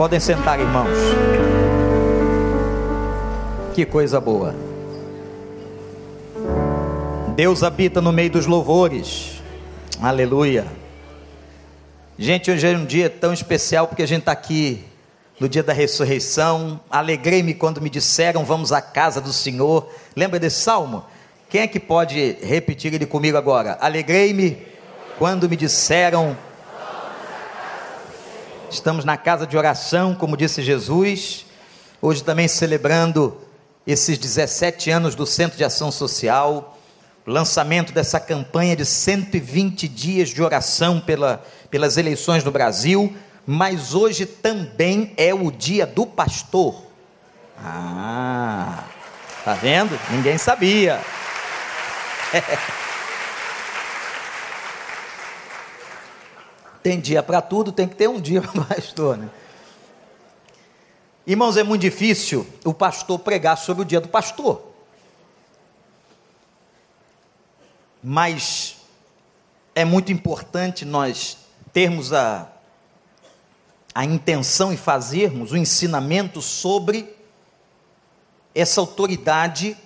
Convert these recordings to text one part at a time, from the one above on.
Podem sentar, irmãos. Que coisa boa. Deus habita no meio dos louvores. Aleluia. Gente, hoje é um dia tão especial porque a gente está aqui no dia da ressurreição. Alegrei-me quando me disseram: Vamos à casa do Senhor. Lembra desse salmo? Quem é que pode repetir ele comigo agora? Alegrei-me quando me disseram: Estamos na casa de oração, como disse Jesus. Hoje também celebrando esses 17 anos do Centro de Ação Social, lançamento dessa campanha de 120 dias de oração pela, pelas eleições no Brasil, mas hoje também é o dia do pastor. Ah, tá vendo? Ninguém sabia. tem dia para tudo, tem que ter um dia para pastor, né? Irmãos, é muito difícil o pastor pregar sobre o dia do pastor. Mas é muito importante nós termos a, a intenção e fazermos o ensinamento sobre essa autoridade,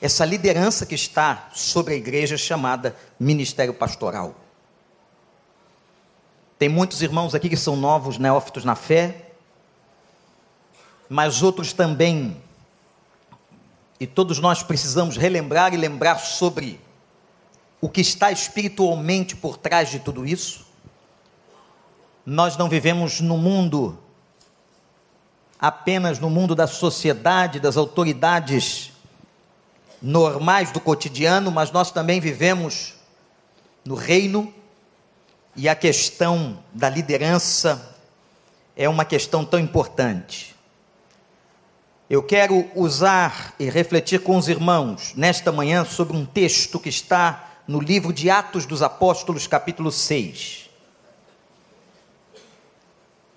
essa liderança que está sobre a igreja chamada ministério pastoral. Tem muitos irmãos aqui que são novos neófitos na fé, mas outros também. E todos nós precisamos relembrar e lembrar sobre o que está espiritualmente por trás de tudo isso. Nós não vivemos no mundo apenas no mundo da sociedade, das autoridades normais do cotidiano, mas nós também vivemos no reino e a questão da liderança é uma questão tão importante. Eu quero usar e refletir com os irmãos nesta manhã sobre um texto que está no livro de Atos dos Apóstolos, capítulo 6.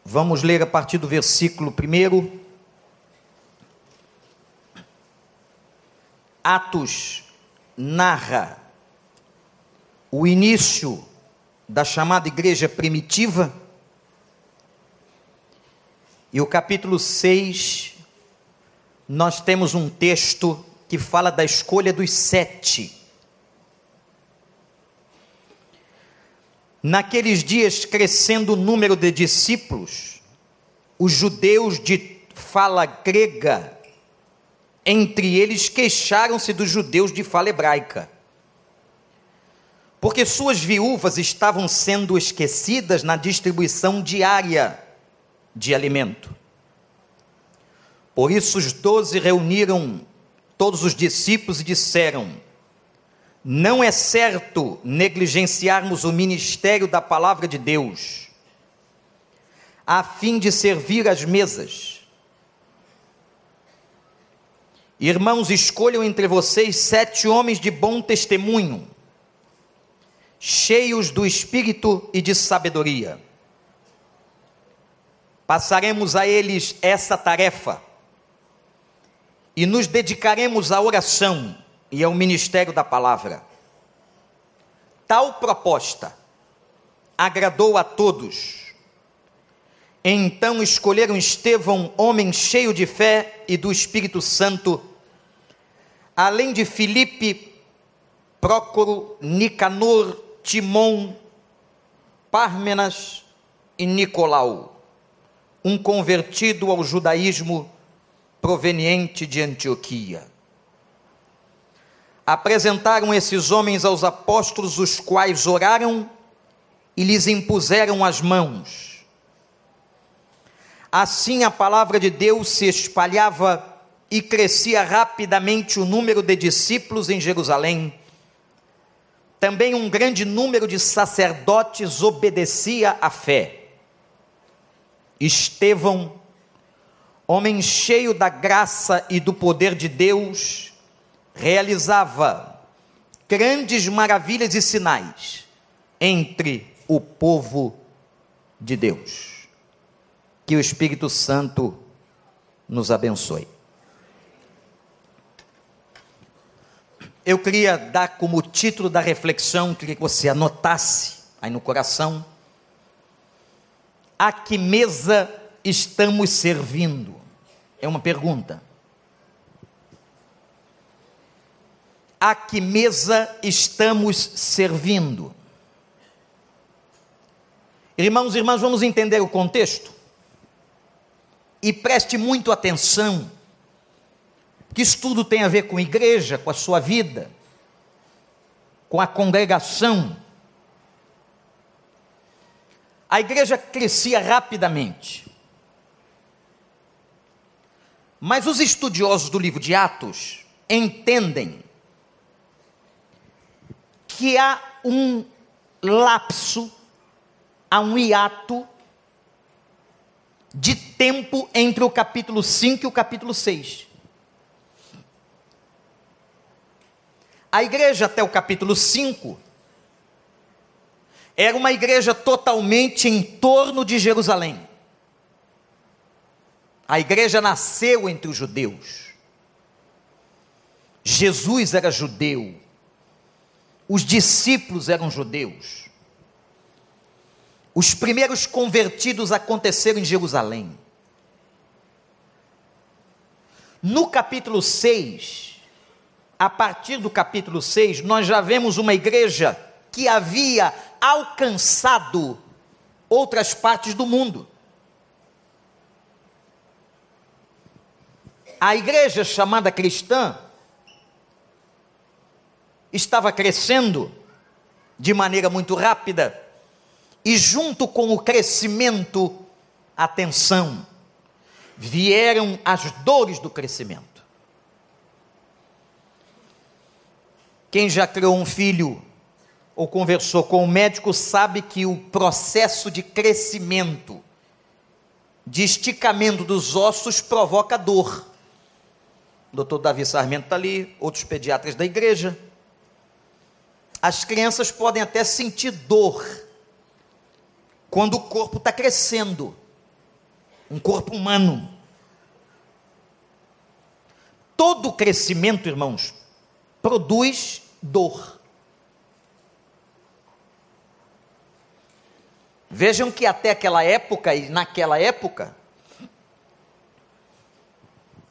Vamos ler a partir do versículo 1. Atos narra o início da chamada igreja primitiva. E o capítulo 6, nós temos um texto que fala da escolha dos sete. Naqueles dias, crescendo o número de discípulos, os judeus de fala grega, entre eles queixaram-se dos judeus de fala hebraica, porque suas viúvas estavam sendo esquecidas na distribuição diária de alimento. Por isso, os doze reuniram todos os discípulos e disseram: não é certo negligenciarmos o ministério da palavra de Deus, a fim de servir as mesas. Irmãos, escolham entre vocês sete homens de bom testemunho, cheios do espírito e de sabedoria. Passaremos a eles essa tarefa e nos dedicaremos à oração e ao ministério da palavra. Tal proposta agradou a todos. Então escolheram Estevão, homem cheio de fé e do Espírito Santo, além de Filipe, Prócoro, Nicanor, Timon, Pármenas e Nicolau, um convertido ao judaísmo proveniente de Antioquia apresentaram esses homens aos apóstolos, os quais oraram e lhes impuseram as mãos. Assim a palavra de Deus se espalhava e crescia rapidamente o número de discípulos em Jerusalém. Também um grande número de sacerdotes obedecia à fé. Estevão, homem cheio da graça e do poder de Deus, realizava grandes maravilhas e sinais entre o povo de Deus. Que o Espírito Santo nos abençoe. Eu queria dar como título da reflexão, queria que você anotasse aí no coração, a que mesa estamos servindo? É uma pergunta. A que mesa estamos servindo? Irmãos e irmãs, vamos entender o contexto? E preste muito atenção, que isso tudo tem a ver com igreja, com a sua vida, com a congregação. A igreja crescia rapidamente. Mas os estudiosos do livro de Atos entendem que há um lapso, há um hiato de tempo entre o capítulo 5 e o capítulo 6. A igreja até o capítulo 5 era uma igreja totalmente em torno de Jerusalém. A igreja nasceu entre os judeus. Jesus era judeu. Os discípulos eram judeus. Os primeiros convertidos aconteceram em Jerusalém. No capítulo 6, a partir do capítulo 6, nós já vemos uma igreja que havia alcançado outras partes do mundo. A igreja chamada cristã estava crescendo de maneira muito rápida, e junto com o crescimento, atenção, vieram as dores do crescimento. Quem já criou um filho ou conversou com um médico sabe que o processo de crescimento, de esticamento dos ossos provoca dor. O doutor Davi Sarmento está ali, outros pediatras da igreja. As crianças podem até sentir dor quando o corpo está crescendo um corpo humano. Todo crescimento, irmãos, produz dor. Vejam que até aquela época e naquela época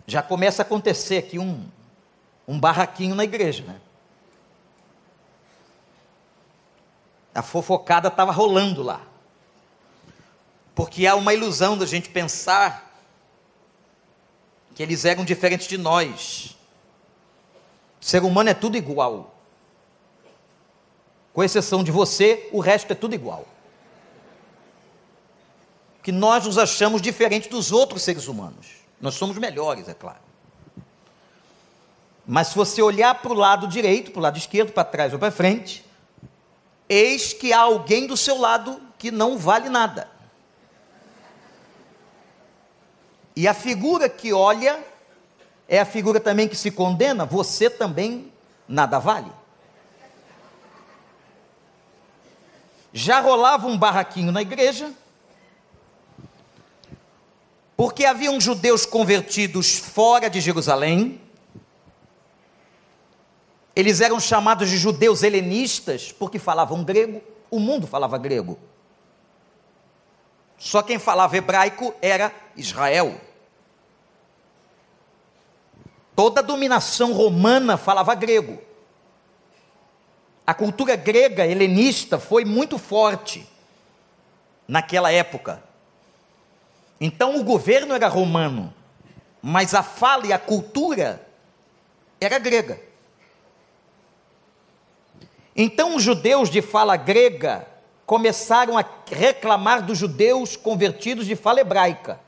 já começa a acontecer aqui um, um barraquinho na igreja, né? A fofocada estava rolando lá. Porque há uma ilusão da gente pensar que eles eram diferentes de nós. O ser humano é tudo igual. Com exceção de você, o resto é tudo igual que nós nos achamos diferentes dos outros seres humanos. Nós somos melhores, é claro. Mas se você olhar para o lado direito, para o lado esquerdo, para trás ou para frente, eis que há alguém do seu lado que não vale nada. E a figura que olha é a figura também que se condena, você também nada vale. Já rolava um barraquinho na igreja, porque haviam judeus convertidos fora de Jerusalém, eles eram chamados de judeus helenistas porque falavam grego, o mundo falava grego. Só quem falava hebraico era Israel. Toda a dominação romana falava grego. A cultura grega helenista foi muito forte naquela época. Então o governo era romano, mas a fala e a cultura era grega. Então os judeus de fala grega começaram a reclamar dos judeus convertidos de fala hebraica.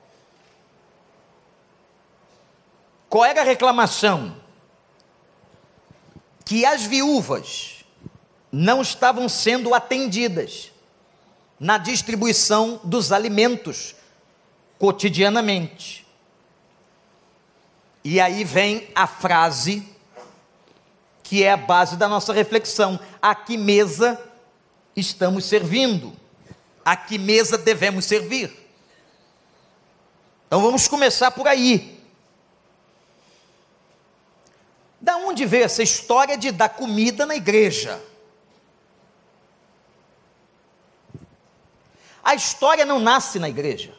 Qual era a reclamação? Que as viúvas não estavam sendo atendidas na distribuição dos alimentos cotidianamente. E aí vem a frase que é a base da nossa reflexão: a que mesa estamos servindo? A que mesa devemos servir? Então vamos começar por aí. Da onde veio essa história de dar comida na igreja? A história não nasce na igreja.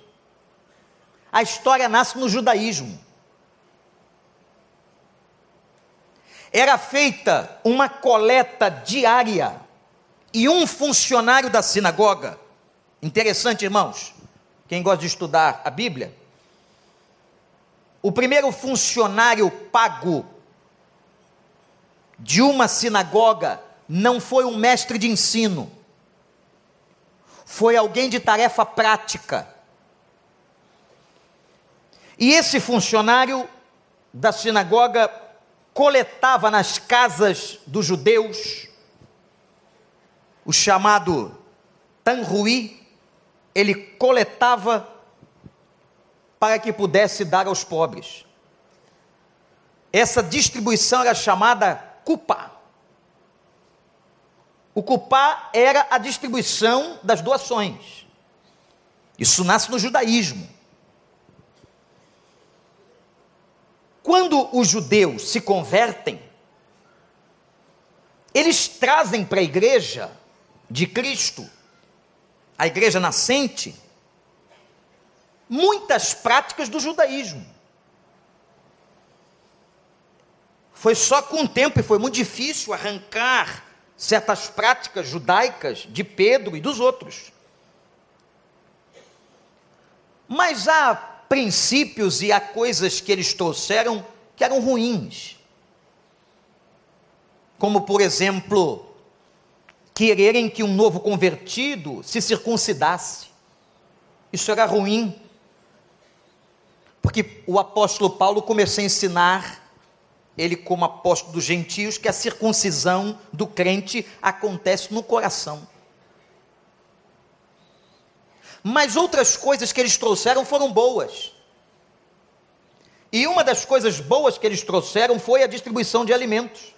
A história nasce no judaísmo. Era feita uma coleta diária e um funcionário da sinagoga. Interessante, irmãos. Quem gosta de estudar a Bíblia, o primeiro funcionário pago de uma sinagoga não foi um mestre de ensino, foi alguém de tarefa prática. E esse funcionário da sinagoga coletava nas casas dos judeus o chamado tanruí, ele coletava para que pudesse dar aos pobres. Essa distribuição era chamada cupá. O cupá era a distribuição das doações. Isso nasce no judaísmo. Quando os judeus se convertem, eles trazem para a igreja de Cristo, a igreja nascente, muitas práticas do judaísmo. Foi só com o tempo e foi muito difícil arrancar certas práticas judaicas de Pedro e dos outros. Mas há princípios e há coisas que eles trouxeram que eram ruins. Como, por exemplo, quererem que um novo convertido se circuncidasse. Isso era ruim. Porque o apóstolo Paulo começou a ensinar, ele como apóstolo dos gentios, que a circuncisão do crente acontece no coração. Mas outras coisas que eles trouxeram foram boas. E uma das coisas boas que eles trouxeram foi a distribuição de alimentos.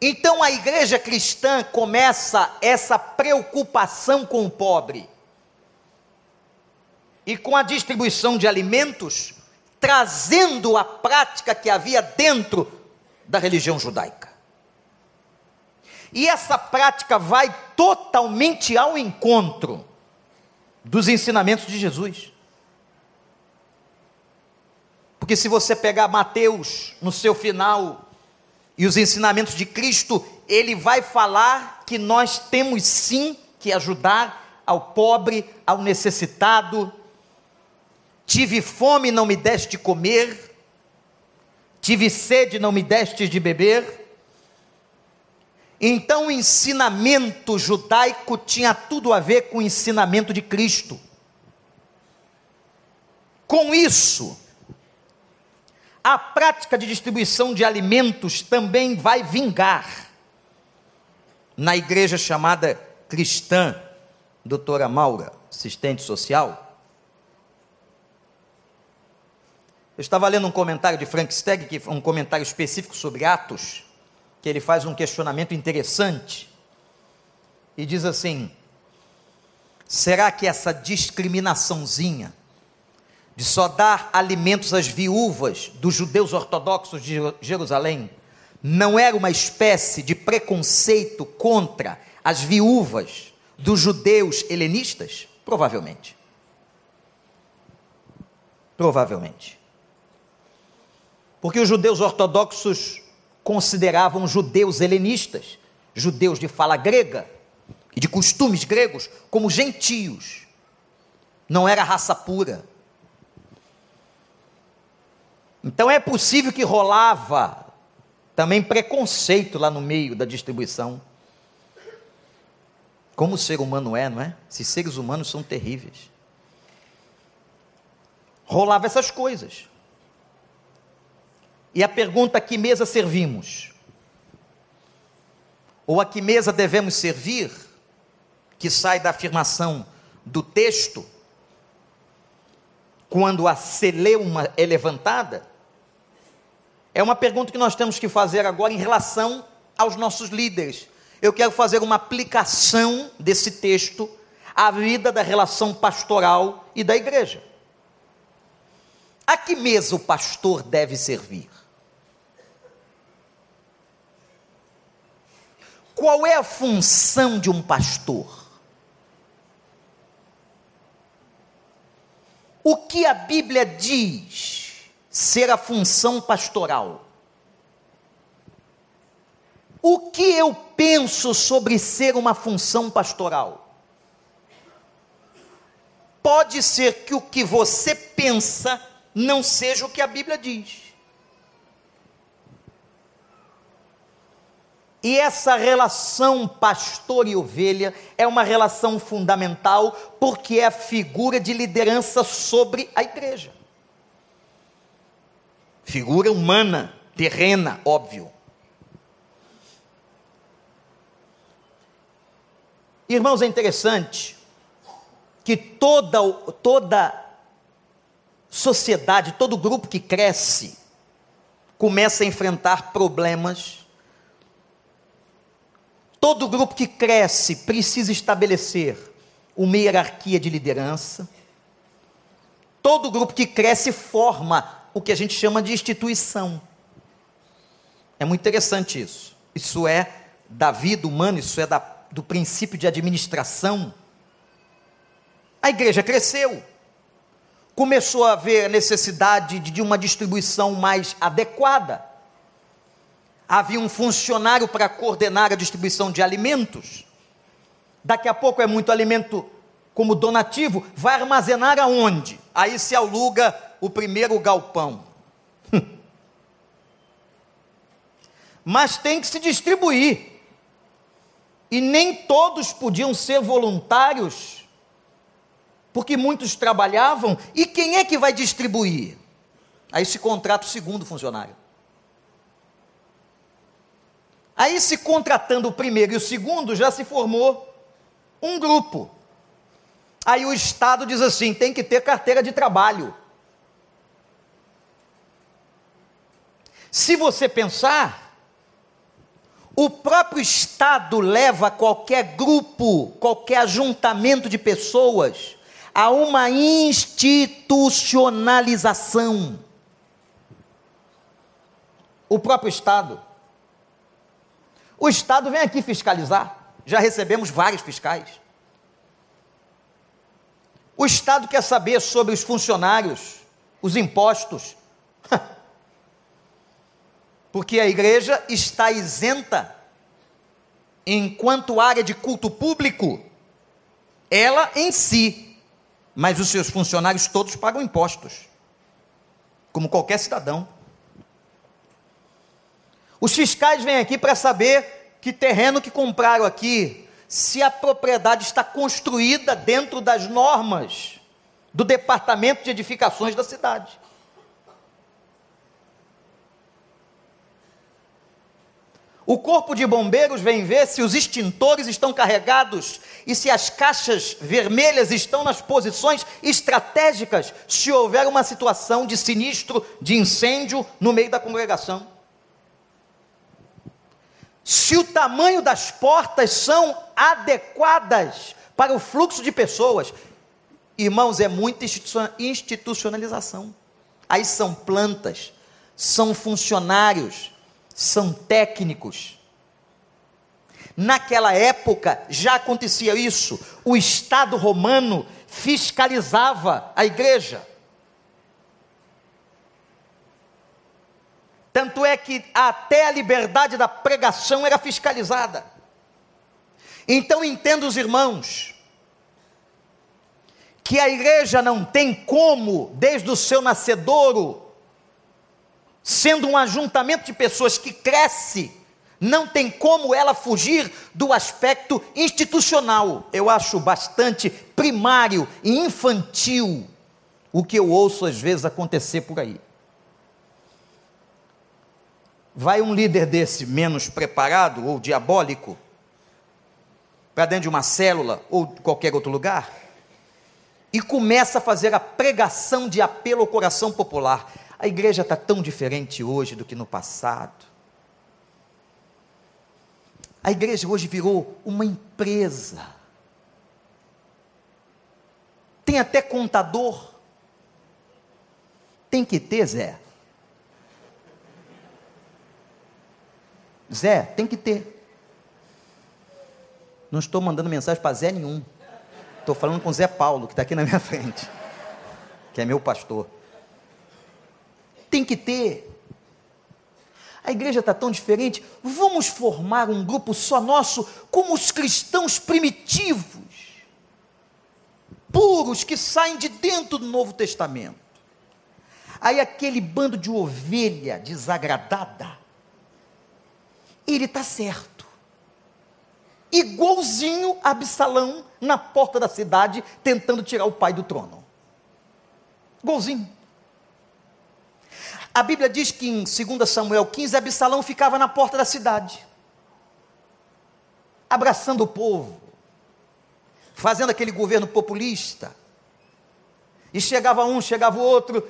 Então a igreja cristã começa essa preocupação com o pobre. E com a distribuição de alimentos, trazendo a prática que havia dentro da religião judaica. E essa prática vai totalmente ao encontro dos ensinamentos de Jesus. Porque se você pegar Mateus no seu final e os ensinamentos de Cristo, ele vai falar que nós temos sim que ajudar ao pobre, ao necessitado. Tive fome, não me deste de comer. Tive sede, não me deste de beber. Então o ensinamento judaico tinha tudo a ver com o ensinamento de Cristo. Com isso, a prática de distribuição de alimentos também vai vingar na igreja chamada cristã, doutora Maura, assistente social. Eu estava lendo um comentário de Frank Stegg, que é um comentário específico sobre Atos, que ele faz um questionamento interessante e diz assim: será que essa discriminaçãozinha de só dar alimentos às viúvas dos judeus ortodoxos de Jerusalém não era uma espécie de preconceito contra as viúvas dos judeus helenistas? Provavelmente. Provavelmente. Porque os judeus ortodoxos consideravam judeus helenistas, judeus de fala grega e de costumes gregos, como gentios. Não era raça pura. Então é possível que rolava também preconceito lá no meio da distribuição. Como o ser humano é, não é? Esses seres humanos são terríveis. Rolava essas coisas. E a pergunta: a que mesa servimos? Ou a que mesa devemos servir? Que sai da afirmação do texto, quando a celeuma é levantada? É uma pergunta que nós temos que fazer agora em relação aos nossos líderes. Eu quero fazer uma aplicação desse texto à vida da relação pastoral e da igreja. A que mesa o pastor deve servir? Qual é a função de um pastor? O que a Bíblia diz ser a função pastoral? O que eu penso sobre ser uma função pastoral? Pode ser que o que você pensa não seja o que a Bíblia diz. E essa relação pastor e ovelha é uma relação fundamental porque é a figura de liderança sobre a igreja. Figura humana, terrena, óbvio. Irmãos, é interessante que toda, toda sociedade, todo grupo que cresce, começa a enfrentar problemas. Todo grupo que cresce precisa estabelecer uma hierarquia de liderança. Todo grupo que cresce forma o que a gente chama de instituição. É muito interessante isso. Isso é da vida humana, isso é da do princípio de administração, a igreja cresceu. Começou a haver a necessidade de uma distribuição mais adequada. Havia um funcionário para coordenar a distribuição de alimentos. Daqui a pouco é muito alimento como donativo, vai armazenar aonde? Aí se aluga o primeiro galpão. Mas tem que se distribuir e nem todos podiam ser voluntários, porque muitos trabalhavam, e quem é que vai distribuir? Aí se contrata o segundo funcionário. Aí, se contratando o primeiro e o segundo, já se formou um grupo. Aí o Estado diz assim: tem que ter carteira de trabalho. Se você pensar, o próprio Estado leva qualquer grupo, qualquer ajuntamento de pessoas a uma institucionalização. O próprio Estado. O Estado vem aqui fiscalizar. Já recebemos vários fiscais. O Estado quer saber sobre os funcionários, os impostos. porque a igreja está isenta enquanto área de culto público, ela em si, mas os seus funcionários todos pagam impostos, como qualquer cidadão. Os fiscais vêm aqui para saber que terreno que compraram aqui, se a propriedade está construída dentro das normas do departamento de edificações da cidade. O corpo de bombeiros vem ver se os extintores estão carregados e se as caixas vermelhas estão nas posições estratégicas se houver uma situação de sinistro, de incêndio no meio da congregação. Se o tamanho das portas são adequadas para o fluxo de pessoas. Irmãos, é muita institucionalização. Aí são plantas, são funcionários, são técnicos. Naquela época já acontecia isso. O Estado romano fiscalizava a igreja. Tanto é que até a liberdade da pregação era fiscalizada. Então entenda os irmãos, que a igreja não tem como, desde o seu nascedouro, sendo um ajuntamento de pessoas que cresce, não tem como ela fugir do aspecto institucional. Eu acho bastante primário e infantil o que eu ouço às vezes acontecer por aí. Vai um líder desse menos preparado ou diabólico para dentro de uma célula ou qualquer outro lugar e começa a fazer a pregação de apelo ao coração popular. A igreja está tão diferente hoje do que no passado. A igreja hoje virou uma empresa. Tem até contador. Tem que ter, Zé. Zé, tem que ter. Não estou mandando mensagem para Zé nenhum. Estou falando com Zé Paulo, que está aqui na minha frente que é meu pastor. Tem que ter. A igreja está tão diferente. Vamos formar um grupo só nosso, como os cristãos primitivos, puros, que saem de dentro do Novo Testamento. Aí aquele bando de ovelha desagradada, ele está certo. Igualzinho a Absalão na porta da cidade, tentando tirar o pai do trono. Igualzinho. A Bíblia diz que em 2 Samuel 15, Absalão ficava na porta da cidade, abraçando o povo, fazendo aquele governo populista. E chegava um, chegava o outro,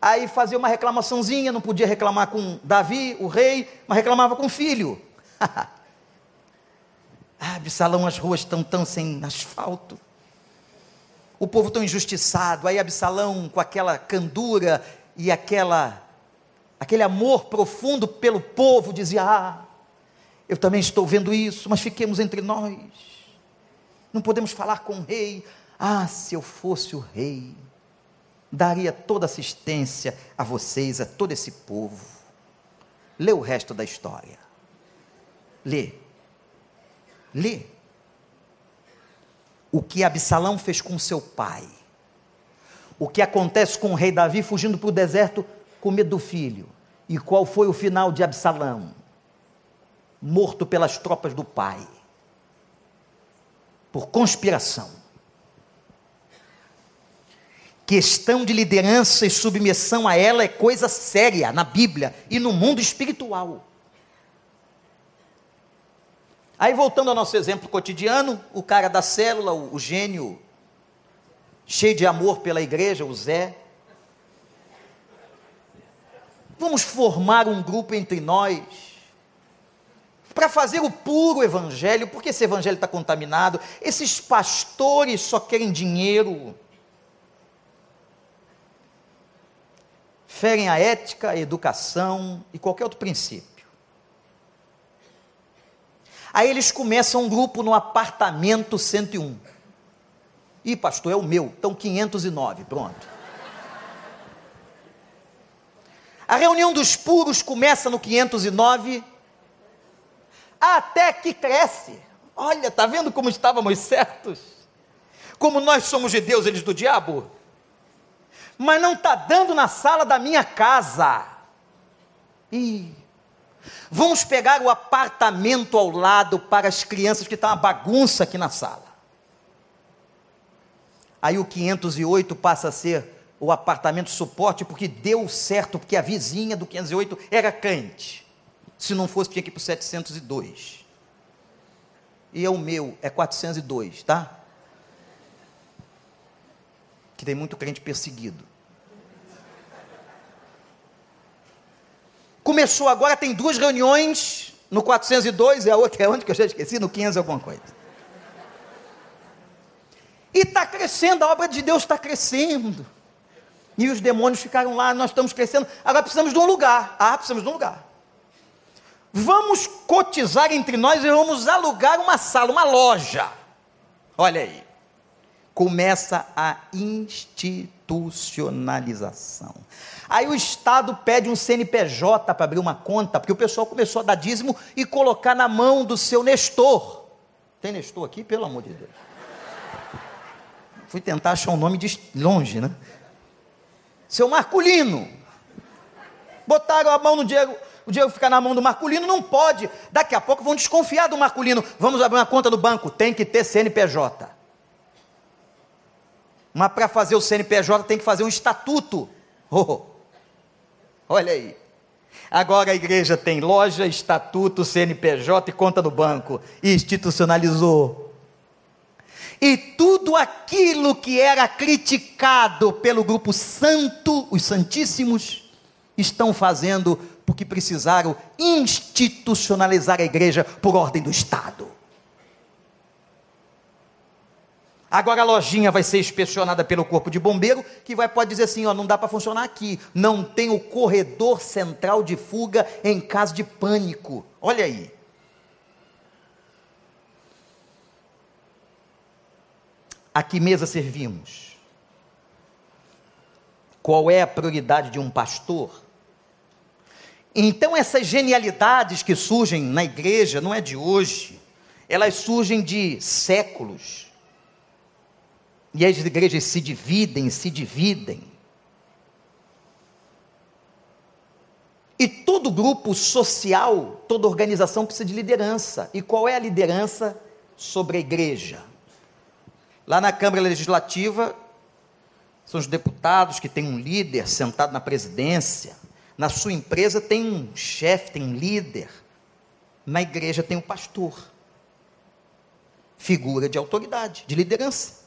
aí fazia uma reclamaçãozinha, não podia reclamar com Davi, o rei, mas reclamava com o filho. ah, Absalão, as ruas estão tão sem asfalto. O povo tão injustiçado. Aí Absalão, com aquela candura e aquela aquele amor profundo pelo povo, dizia: Ah, eu também estou vendo isso, mas fiquemos entre nós. Não podemos falar com o rei. Ah, se eu fosse o rei daria toda assistência a vocês, a todo esse povo. Lê o resto da história. Lê. Lê. O que Absalão fez com seu pai. O que acontece com o rei Davi fugindo para o deserto com medo do filho. E qual foi o final de Absalão? Morto pelas tropas do pai. Por conspiração questão de liderança e submissão a ela é coisa séria na Bíblia e no mundo espiritual. Aí voltando ao nosso exemplo cotidiano, o cara da célula, o, o gênio, cheio de amor pela igreja, o Zé. Vamos formar um grupo entre nós para fazer o puro evangelho, porque esse evangelho está contaminado. Esses pastores só querem dinheiro. Ferem a ética, a educação e qualquer outro princípio. Aí eles começam um grupo no apartamento 101. Ih, pastor, é o meu, então 509, pronto. A reunião dos puros começa no 509, até que cresce. Olha, tá vendo como estávamos certos? Como nós somos de Deus, eles do diabo? Mas não está dando na sala da minha casa. E vamos pegar o apartamento ao lado para as crianças que está uma bagunça aqui na sala. Aí o 508 passa a ser o apartamento suporte porque deu certo, porque a vizinha do 508 era crente. Se não fosse, tinha que ir para o 702. E é o meu, é 402, tá? Que tem muito crente perseguido. Começou agora, tem duas reuniões, no 402 e a outra é onde que eu já esqueci, no 500 alguma coisa. E está crescendo, a obra de Deus está crescendo. E os demônios ficaram lá, nós estamos crescendo, agora precisamos de um lugar. Ah, precisamos de um lugar. Vamos cotizar entre nós e vamos alugar uma sala, uma loja. Olha aí. Começa a institucionalização. Aí o Estado pede um CNPJ para abrir uma conta, porque o pessoal começou a dar dízimo e colocar na mão do seu Nestor. Tem Nestor aqui? Pelo amor de Deus. Fui tentar achar um nome de longe, né? Seu Marculino. Botaram a mão no Diego. O Diego ficar na mão do Marculino, não pode. Daqui a pouco vão desconfiar do Marculino. Vamos abrir uma conta no banco. Tem que ter CNPJ. Mas para fazer o CNPJ tem que fazer um estatuto. Oh, Olha aí. Agora a igreja tem loja, estatuto, CNPJ e conta no banco. Institucionalizou. E tudo aquilo que era criticado pelo grupo santo, os santíssimos, estão fazendo porque precisaram institucionalizar a igreja por ordem do Estado. Agora a lojinha vai ser inspecionada pelo corpo de bombeiro, que vai pode dizer assim, ó, não dá para funcionar aqui, não tem o corredor central de fuga em caso de pânico. Olha aí. A que mesa servimos? qual é a prioridade de um pastor? Então, essas genialidades que surgem na igreja não é de hoje, elas surgem de séculos. E as igrejas se dividem, se dividem. E todo grupo social, toda organização precisa de liderança. E qual é a liderança sobre a igreja? Lá na Câmara Legislativa, são os deputados que têm um líder sentado na presidência. Na sua empresa tem um chefe, tem um líder. Na igreja tem um pastor. Figura de autoridade, de liderança.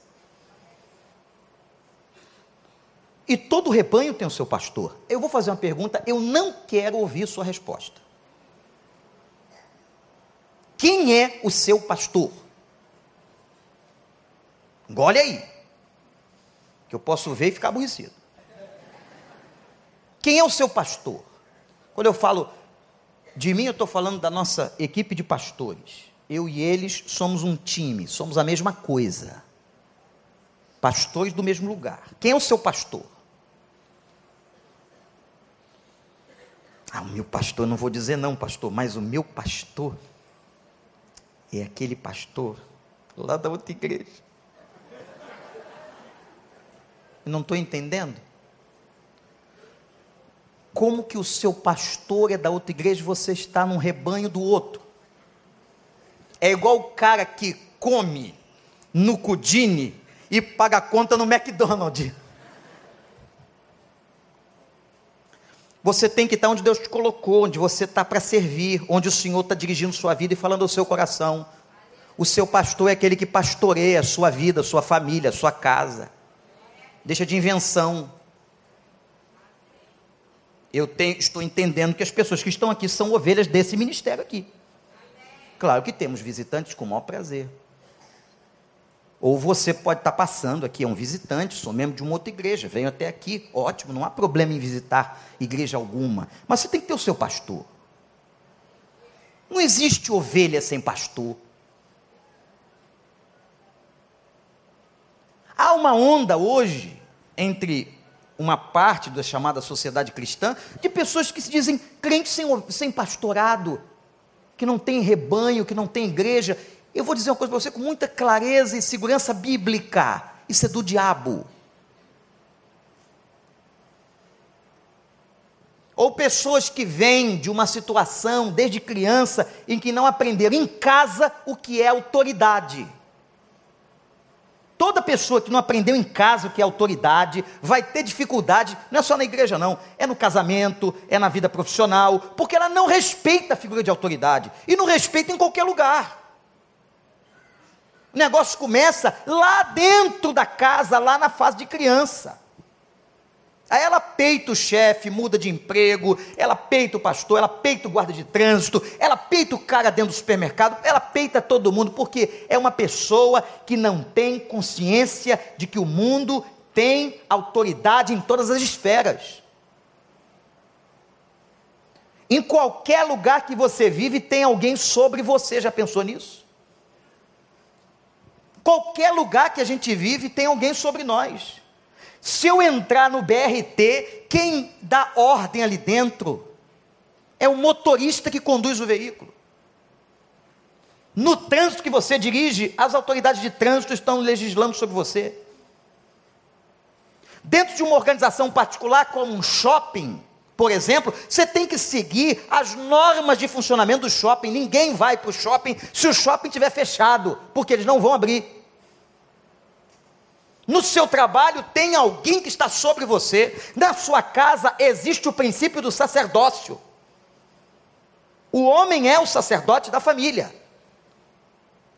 E todo rebanho tem o seu pastor. Eu vou fazer uma pergunta, eu não quero ouvir sua resposta. Quem é o seu pastor? Engole aí que eu posso ver e ficar aborrecido. Quem é o seu pastor? Quando eu falo de mim, eu estou falando da nossa equipe de pastores. Eu e eles somos um time, somos a mesma coisa. Pastores do mesmo lugar. Quem é o seu pastor? Ah, o meu pastor, não vou dizer não, pastor, mas o meu pastor é aquele pastor lá da outra igreja. Não estou entendendo. Como que o seu pastor é da outra igreja e você está num rebanho do outro? É igual o cara que come no Cudine e paga a conta no McDonald's. Você tem que estar onde Deus te colocou, onde você está para servir, onde o Senhor está dirigindo sua vida e falando ao seu coração. O seu pastor é aquele que pastoreia a sua vida, a sua família, a sua casa deixa de invenção. Eu tenho, estou entendendo que as pessoas que estão aqui são ovelhas desse ministério aqui. Claro que temos visitantes com o maior prazer. Ou você pode estar passando aqui, é um visitante, sou membro de uma outra igreja, venho até aqui, ótimo, não há problema em visitar igreja alguma. Mas você tem que ter o seu pastor. Não existe ovelha sem pastor. Há uma onda hoje entre uma parte da chamada sociedade cristã de pessoas que se dizem crentes sem, sem pastorado, que não tem rebanho, que não tem igreja. Eu vou dizer uma coisa para você com muita clareza e segurança bíblica: isso é do diabo. Ou pessoas que vêm de uma situação desde criança em que não aprenderam em casa o que é autoridade. Toda pessoa que não aprendeu em casa o que é autoridade vai ter dificuldade, não é só na igreja, não, é no casamento, é na vida profissional, porque ela não respeita a figura de autoridade e não respeita em qualquer lugar. O negócio começa lá dentro da casa, lá na fase de criança. Aí ela peita o chefe, muda de emprego, ela peita o pastor, ela peita o guarda de trânsito, ela peita o cara dentro do supermercado, ela peita todo mundo, porque é uma pessoa que não tem consciência de que o mundo tem autoridade em todas as esferas. Em qualquer lugar que você vive, tem alguém sobre você, já pensou nisso? Qualquer lugar que a gente vive, tem alguém sobre nós. Se eu entrar no BRT, quem dá ordem ali dentro é o motorista que conduz o veículo. No trânsito que você dirige, as autoridades de trânsito estão legislando sobre você. Dentro de uma organização particular, como um shopping, por exemplo, você tem que seguir as normas de funcionamento do shopping. Ninguém vai para o shopping se o shopping estiver fechado, porque eles não vão abrir. No seu trabalho tem alguém que está sobre você. Na sua casa existe o princípio do sacerdócio. O homem é o sacerdote da família.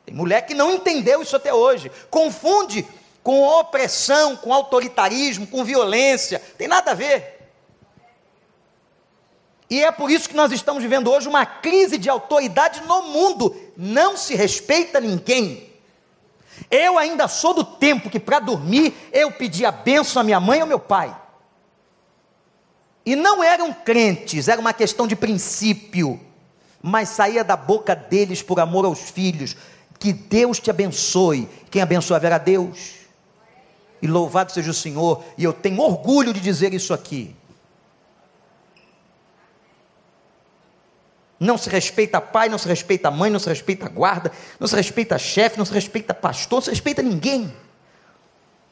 Tem mulher que não entendeu isso até hoje. Confunde com opressão, com autoritarismo, com violência. Tem nada a ver. E é por isso que nós estamos vivendo hoje uma crise de autoridade no mundo. Não se respeita ninguém. Eu ainda sou do tempo que para dormir eu pedia benção à minha mãe ou ao meu pai. E não eram crentes, era uma questão de princípio, mas saía da boca deles por amor aos filhos. Que Deus te abençoe. Quem abençoava era Deus. e louvado seja o Senhor, e eu tenho orgulho de dizer isso aqui. Não se respeita pai, não se respeita mãe, não se respeita guarda, não se respeita chefe, não se respeita pastor, não se respeita ninguém.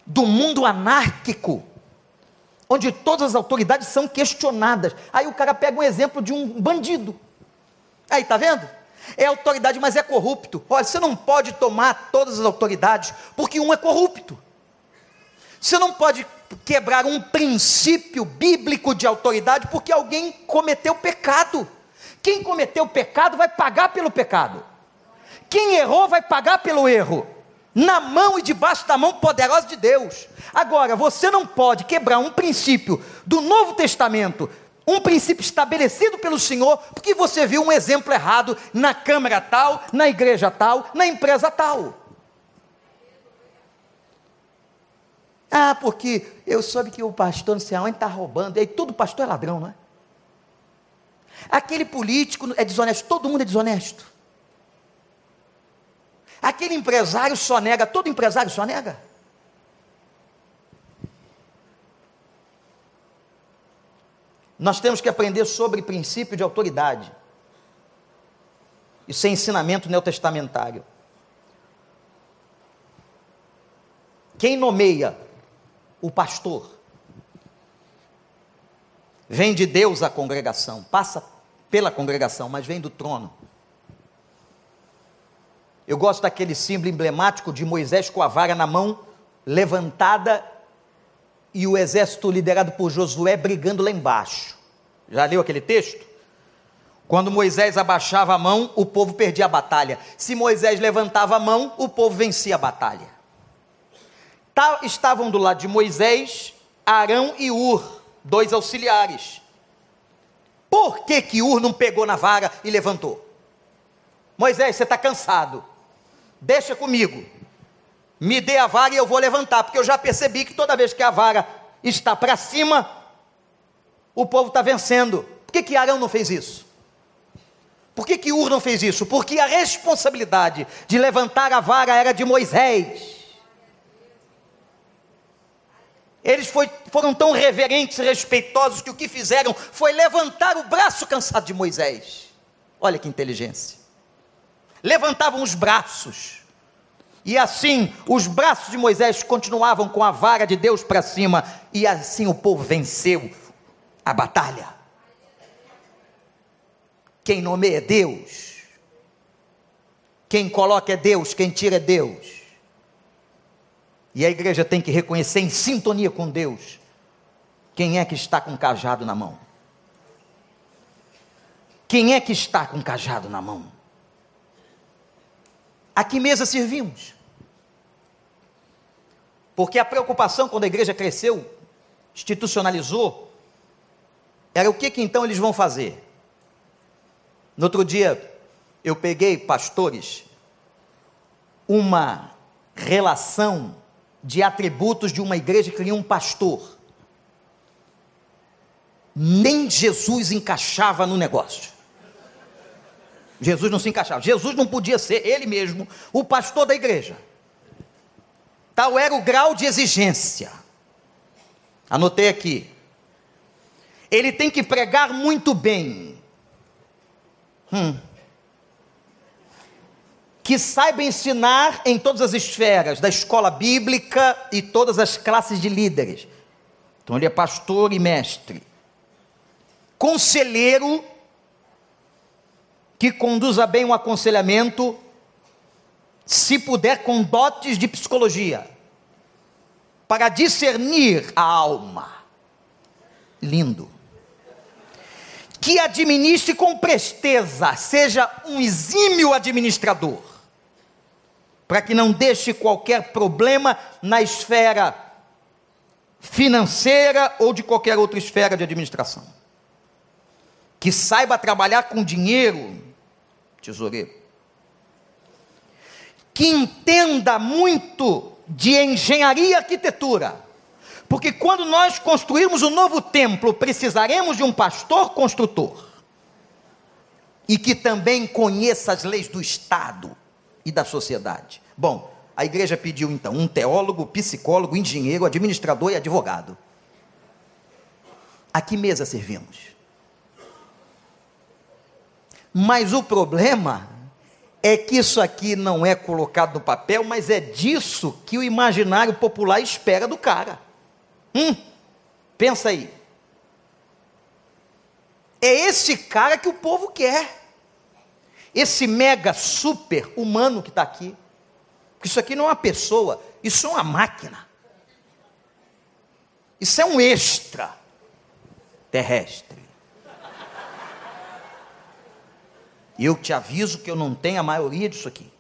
Do mundo anárquico, onde todas as autoridades são questionadas. Aí o cara pega um exemplo de um bandido. Aí, tá vendo? É autoridade, mas é corrupto. Olha, você não pode tomar todas as autoridades, porque um é corrupto. Você não pode quebrar um princípio bíblico de autoridade, porque alguém cometeu pecado. Quem cometeu pecado vai pagar pelo pecado. Quem errou vai pagar pelo erro. Na mão e debaixo da mão poderosa de Deus. Agora, você não pode quebrar um princípio do Novo Testamento, um princípio estabelecido pelo Senhor, porque você viu um exemplo errado na câmara tal, na igreja tal, na empresa tal. Ah, porque eu soube que o pastor não sei aonde está roubando, e aí todo pastor é ladrão, não é? Aquele político é desonesto, todo mundo é desonesto. Aquele empresário só nega, todo empresário só nega. Nós temos que aprender sobre princípio de autoridade. Isso é ensinamento neotestamentário. Quem nomeia o pastor vem de Deus a congregação, passa pela congregação, mas vem do trono. Eu gosto daquele símbolo emblemático de Moisés com a vara na mão, levantada, e o exército liderado por Josué brigando lá embaixo. Já leu aquele texto? Quando Moisés abaixava a mão, o povo perdia a batalha. Se Moisés levantava a mão, o povo vencia a batalha. Estavam do lado de Moisés Arão e Ur, dois auxiliares. Por que que Ur não pegou na vara e levantou? Moisés, você está cansado. Deixa comigo. Me dê a vara e eu vou levantar, porque eu já percebi que toda vez que a vara está para cima, o povo está vencendo. Por que, que Arão não fez isso? Por que, que Ur não fez isso? Porque a responsabilidade de levantar a vara era de Moisés. Eles foi, foram tão reverentes e respeitosos que o que fizeram foi levantar o braço cansado de Moisés. Olha que inteligência. Levantavam os braços. E assim, os braços de Moisés continuavam com a vara de Deus para cima. E assim o povo venceu a batalha. Quem nomeia é Deus. Quem coloca é Deus, quem tira é Deus. E a igreja tem que reconhecer em sintonia com Deus quem é que está com cajado na mão. Quem é que está com cajado na mão? A que mesa servimos? Porque a preocupação quando a igreja cresceu, institucionalizou, era o que que então eles vão fazer? No outro dia, eu peguei, pastores, uma relação de atributos de uma igreja que queria um pastor. Nem Jesus encaixava no negócio. Jesus não se encaixava. Jesus não podia ser ele mesmo o pastor da igreja. Tal era o grau de exigência. Anotei aqui. Ele tem que pregar muito bem. Hum que saiba ensinar em todas as esferas da escola bíblica e todas as classes de líderes. Então ele é pastor e mestre. Conselheiro que conduza bem um aconselhamento, se puder com dotes de psicologia, para discernir a alma. Lindo que administre com presteza, seja um exímio administrador para que não deixe qualquer problema na esfera financeira ou de qualquer outra esfera de administração. Que saiba trabalhar com dinheiro, tesoureiro. Que entenda muito de engenharia e arquitetura. Porque quando nós construirmos um novo templo, precisaremos de um pastor construtor. E que também conheça as leis do Estado e da sociedade. Bom, A igreja pediu então um teólogo, psicólogo, engenheiro, administrador e advogado. A que mesa servimos? Mas o problema é que isso aqui não é colocado no papel, mas é disso que o imaginário popular espera do cara. Hum, pensa aí. É esse cara que o povo quer. Esse mega super humano que está aqui. Isso aqui não é uma pessoa, isso é uma máquina. Isso é um extra terrestre. E eu te aviso que eu não tenho a maioria disso aqui.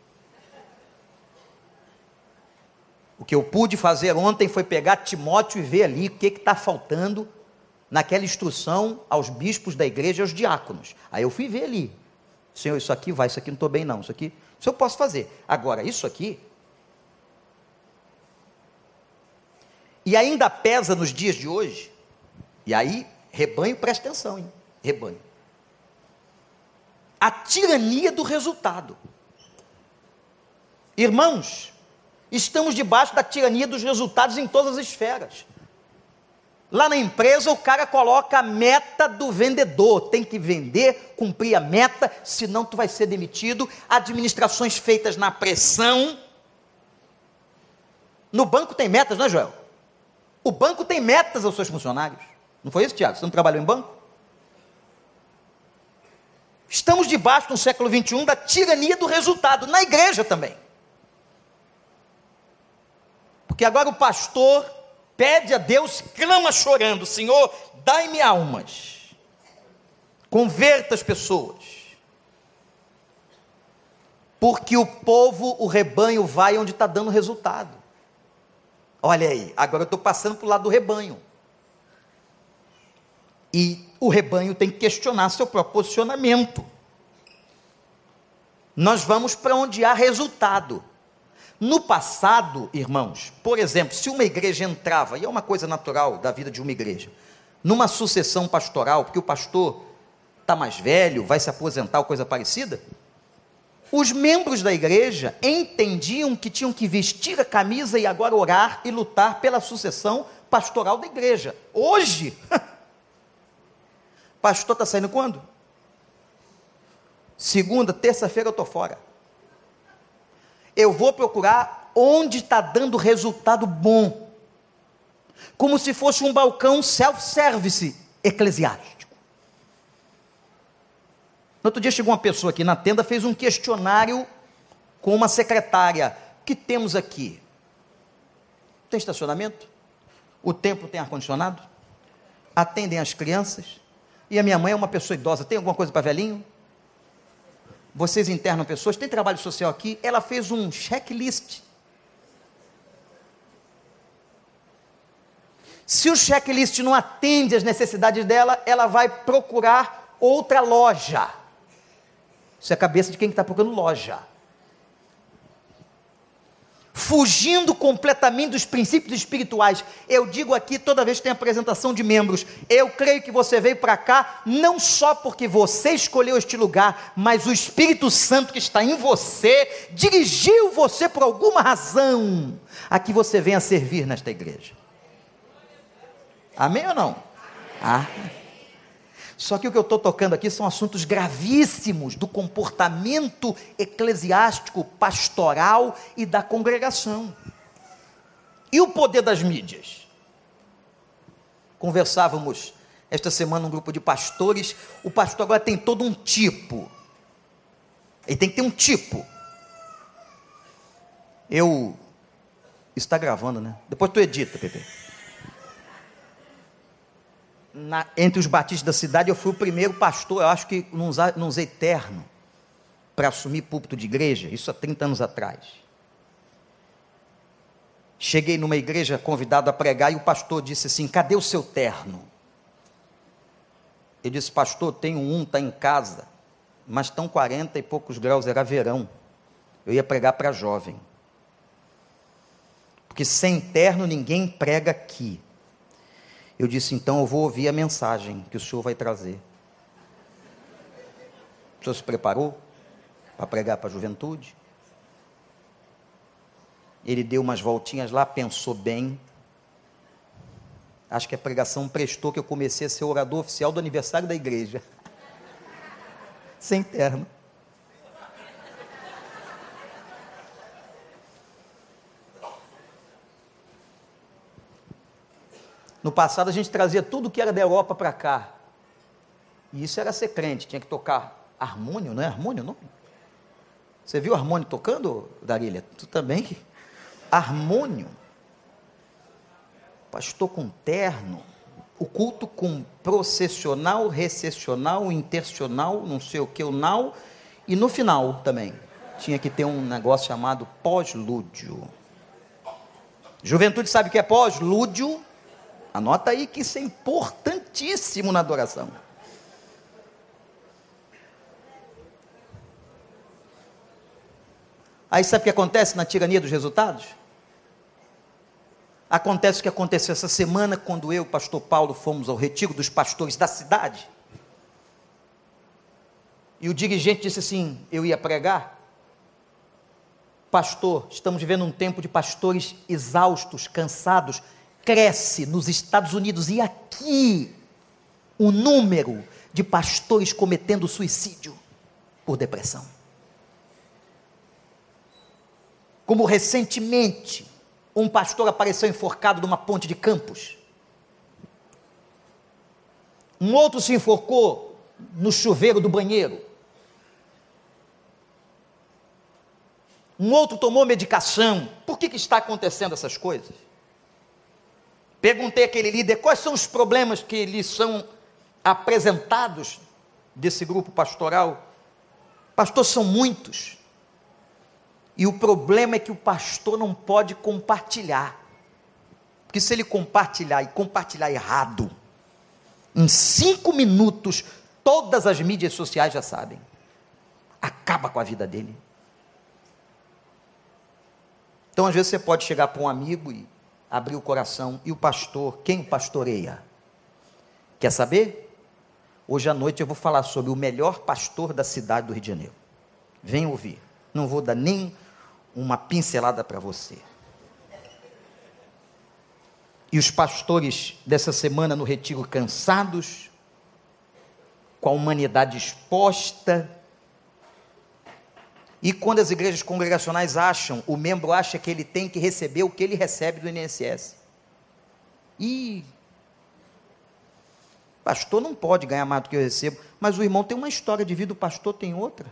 O que eu pude fazer ontem foi pegar Timóteo e ver ali o que está faltando naquela instrução aos bispos da igreja e aos diáconos. Aí eu fui ver ali. Senhor, isso aqui vai, isso aqui não estou bem, não. Isso aqui, isso eu posso fazer. Agora, isso aqui. E ainda pesa nos dias de hoje. E aí, rebanho, presta atenção, hein? Rebanho a tirania do resultado. Irmãos, estamos debaixo da tirania dos resultados em todas as esferas. Lá na empresa, o cara coloca a meta do vendedor, tem que vender, cumprir a meta, senão tu vai ser demitido. Administrações feitas na pressão. No banco tem metas, não é, Joel? O banco tem metas aos seus funcionários. Não foi isso, Tiago? Você não trabalhou em banco? Estamos debaixo no século 21 da tirania do resultado, na igreja também. Porque agora o pastor pede a Deus, clama chorando: Senhor, dai-me almas, converta as pessoas. Porque o povo, o rebanho, vai onde está dando resultado. Olha aí, agora eu estou passando para o lado do rebanho. E o rebanho tem que questionar seu próprio posicionamento. Nós vamos para onde há resultado. No passado, irmãos, por exemplo, se uma igreja entrava, e é uma coisa natural da vida de uma igreja, numa sucessão pastoral, porque o pastor está mais velho, vai se aposentar ou coisa parecida, os membros da igreja entendiam que tinham que vestir a camisa e agora orar e lutar pela sucessão pastoral da igreja. Hoje, Pastor está saindo quando? Segunda, terça-feira eu estou fora. Eu vou procurar onde está dando resultado bom. Como se fosse um balcão self-service eclesiástico. No outro dia chegou uma pessoa aqui na tenda, fez um questionário com uma secretária. O que temos aqui? Tem estacionamento? O templo tem ar-condicionado? Atendem as crianças? E a minha mãe é uma pessoa idosa. Tem alguma coisa para velhinho? Vocês internam pessoas? Tem trabalho social aqui? Ela fez um checklist. Se o checklist não atende às necessidades dela, ela vai procurar outra loja. Isso é a cabeça de quem está procurando loja fugindo completamente dos princípios espirituais. Eu digo aqui toda vez que tem apresentação de membros, eu creio que você veio para cá não só porque você escolheu este lugar, mas o Espírito Santo que está em você dirigiu você por alguma razão a que você venha servir nesta igreja. Amém ou não? Ah. Só que o que eu estou tocando aqui são assuntos gravíssimos do comportamento eclesiástico, pastoral e da congregação. E o poder das mídias? Conversávamos esta semana um grupo de pastores. O pastor agora tem todo um tipo. Ele tem que ter um tipo. Eu. Está gravando, né? Depois tu edita, Pepe na, entre os batistas da cidade, eu fui o primeiro pastor, eu acho que num, num eterno, para assumir púlpito de igreja, isso há 30 anos atrás. Cheguei numa igreja convidado a pregar e o pastor disse assim: Cadê o seu terno? Eu disse: Pastor, tenho um, está em casa, mas estão 40 e poucos graus, era verão. Eu ia pregar para jovem. Porque sem terno ninguém prega aqui. Eu disse: então eu vou ouvir a mensagem que o senhor vai trazer. O senhor se preparou para pregar para a juventude? Ele deu umas voltinhas lá, pensou bem. Acho que a pregação prestou que eu comecei a ser orador oficial do aniversário da igreja. Sem terno. No passado a gente trazia tudo que era da Europa para cá. E isso era ser crente, tinha que tocar harmônio, não é harmônio não? Você viu harmônio tocando, Darília? Tu também? Harmônio. Pastor com terno. O culto com processional, recessional, intercional, não sei o que, o nau. E no final também. Tinha que ter um negócio chamado pós-lúdio. Juventude sabe o que é pós-lúdio? Anota aí que isso é importantíssimo na adoração. Aí sabe o que acontece na tirania dos resultados? Acontece o que aconteceu essa semana quando eu o pastor Paulo fomos ao retiro dos pastores da cidade. E o dirigente disse assim: Eu ia pregar. Pastor, estamos vivendo um tempo de pastores exaustos, cansados, cresce nos Estados Unidos e aqui o número de pastores cometendo suicídio por depressão. Como recentemente um pastor apareceu enforcado numa ponte de campos. Um outro se enforcou no chuveiro do banheiro. Um outro tomou medicação. Por que, que está acontecendo essas coisas? Perguntei àquele líder quais são os problemas que lhe são apresentados desse grupo pastoral. Pastor, são muitos. E o problema é que o pastor não pode compartilhar. Porque se ele compartilhar e compartilhar errado, em cinco minutos, todas as mídias sociais já sabem. Acaba com a vida dele. Então, às vezes, você pode chegar para um amigo e abrir o coração. E o pastor, quem pastoreia? Quer saber? Hoje à noite eu vou falar sobre o melhor pastor da cidade do Rio de Janeiro. Vem ouvir. Não vou dar nem uma pincelada para você. E os pastores dessa semana no retiro cansados, com a humanidade exposta, e quando as igrejas congregacionais acham, o membro acha que ele tem que receber o que ele recebe do INSS. E pastor não pode ganhar mais do que eu recebo, mas o irmão tem uma história de vida, o pastor tem outra.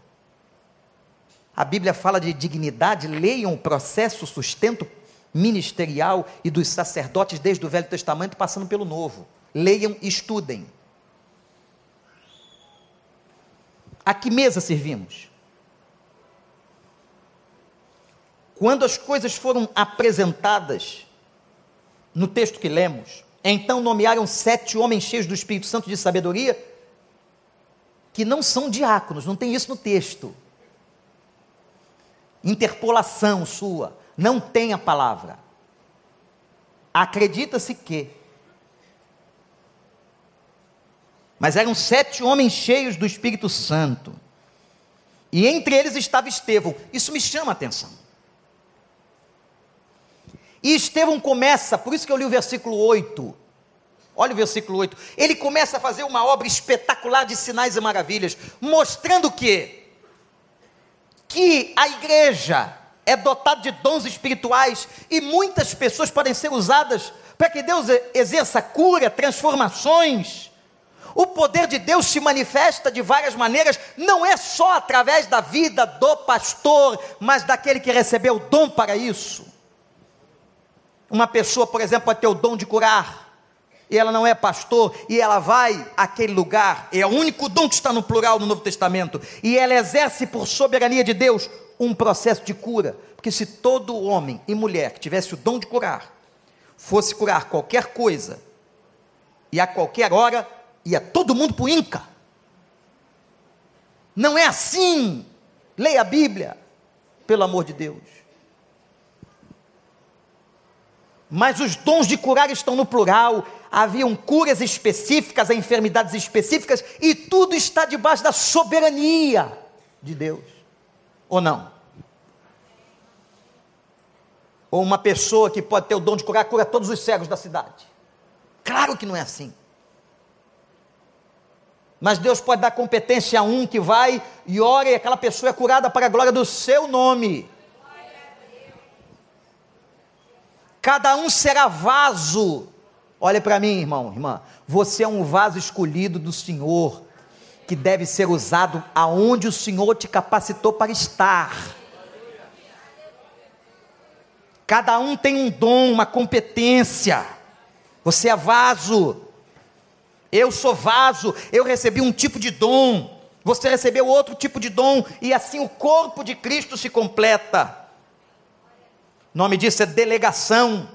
A Bíblia fala de dignidade, leiam o processo, sustento ministerial e dos sacerdotes desde o Velho Testamento passando pelo Novo. Leiam e estudem. A que mesa servimos? Quando as coisas foram apresentadas no texto que lemos, então nomearam sete homens cheios do Espírito Santo de sabedoria, que não são diáconos, não tem isso no texto. Interpolação sua, não tem a palavra. Acredita-se que. Mas eram sete homens cheios do Espírito Santo. E entre eles estava Estevão. Isso me chama a atenção. E Estevão começa, por isso que eu li o versículo 8. Olha o versículo 8. Ele começa a fazer uma obra espetacular de sinais e maravilhas, mostrando que que a igreja é dotada de dons espirituais e muitas pessoas podem ser usadas para que Deus exerça cura, transformações. O poder de Deus se manifesta de várias maneiras, não é só através da vida do pastor, mas daquele que recebeu o dom para isso. Uma pessoa, por exemplo, pode ter o dom de curar, e ela não é pastor, e ela vai àquele lugar, é o único dom que está no plural no Novo Testamento, e ela exerce por soberania de Deus um processo de cura, porque se todo homem e mulher que tivesse o dom de curar, fosse curar qualquer coisa, e a qualquer hora, ia todo mundo para o Inca. Não é assim. Leia a Bíblia, pelo amor de Deus mas os dons de curar estão no plural. Haviam curas específicas a enfermidades específicas, e tudo está debaixo da soberania de Deus. Ou não? ou uma pessoa que pode ter o dom de curar, cura todos os cegos da cidade. Claro que não é assim. Mas Deus pode dar competência a um que vai e ora e aquela pessoa é curada para a glória do seu nome. Cada um será vaso. Olha para mim, irmão, irmã. Você é um vaso escolhido do Senhor, que deve ser usado aonde o Senhor te capacitou para estar. Cada um tem um dom, uma competência. Você é vaso. Eu sou vaso, eu recebi um tipo de dom, você recebeu outro tipo de dom, e assim o corpo de Cristo se completa. O nome disso é delegação.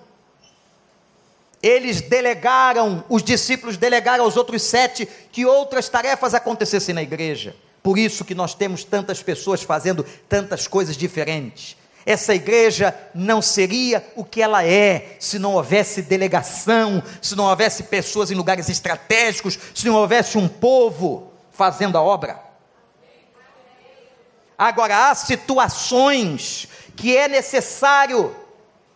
Eles delegaram, os discípulos delegaram aos outros sete que outras tarefas acontecessem na igreja. Por isso que nós temos tantas pessoas fazendo tantas coisas diferentes. Essa igreja não seria o que ela é se não houvesse delegação, se não houvesse pessoas em lugares estratégicos, se não houvesse um povo fazendo a obra. Agora, há situações que é necessário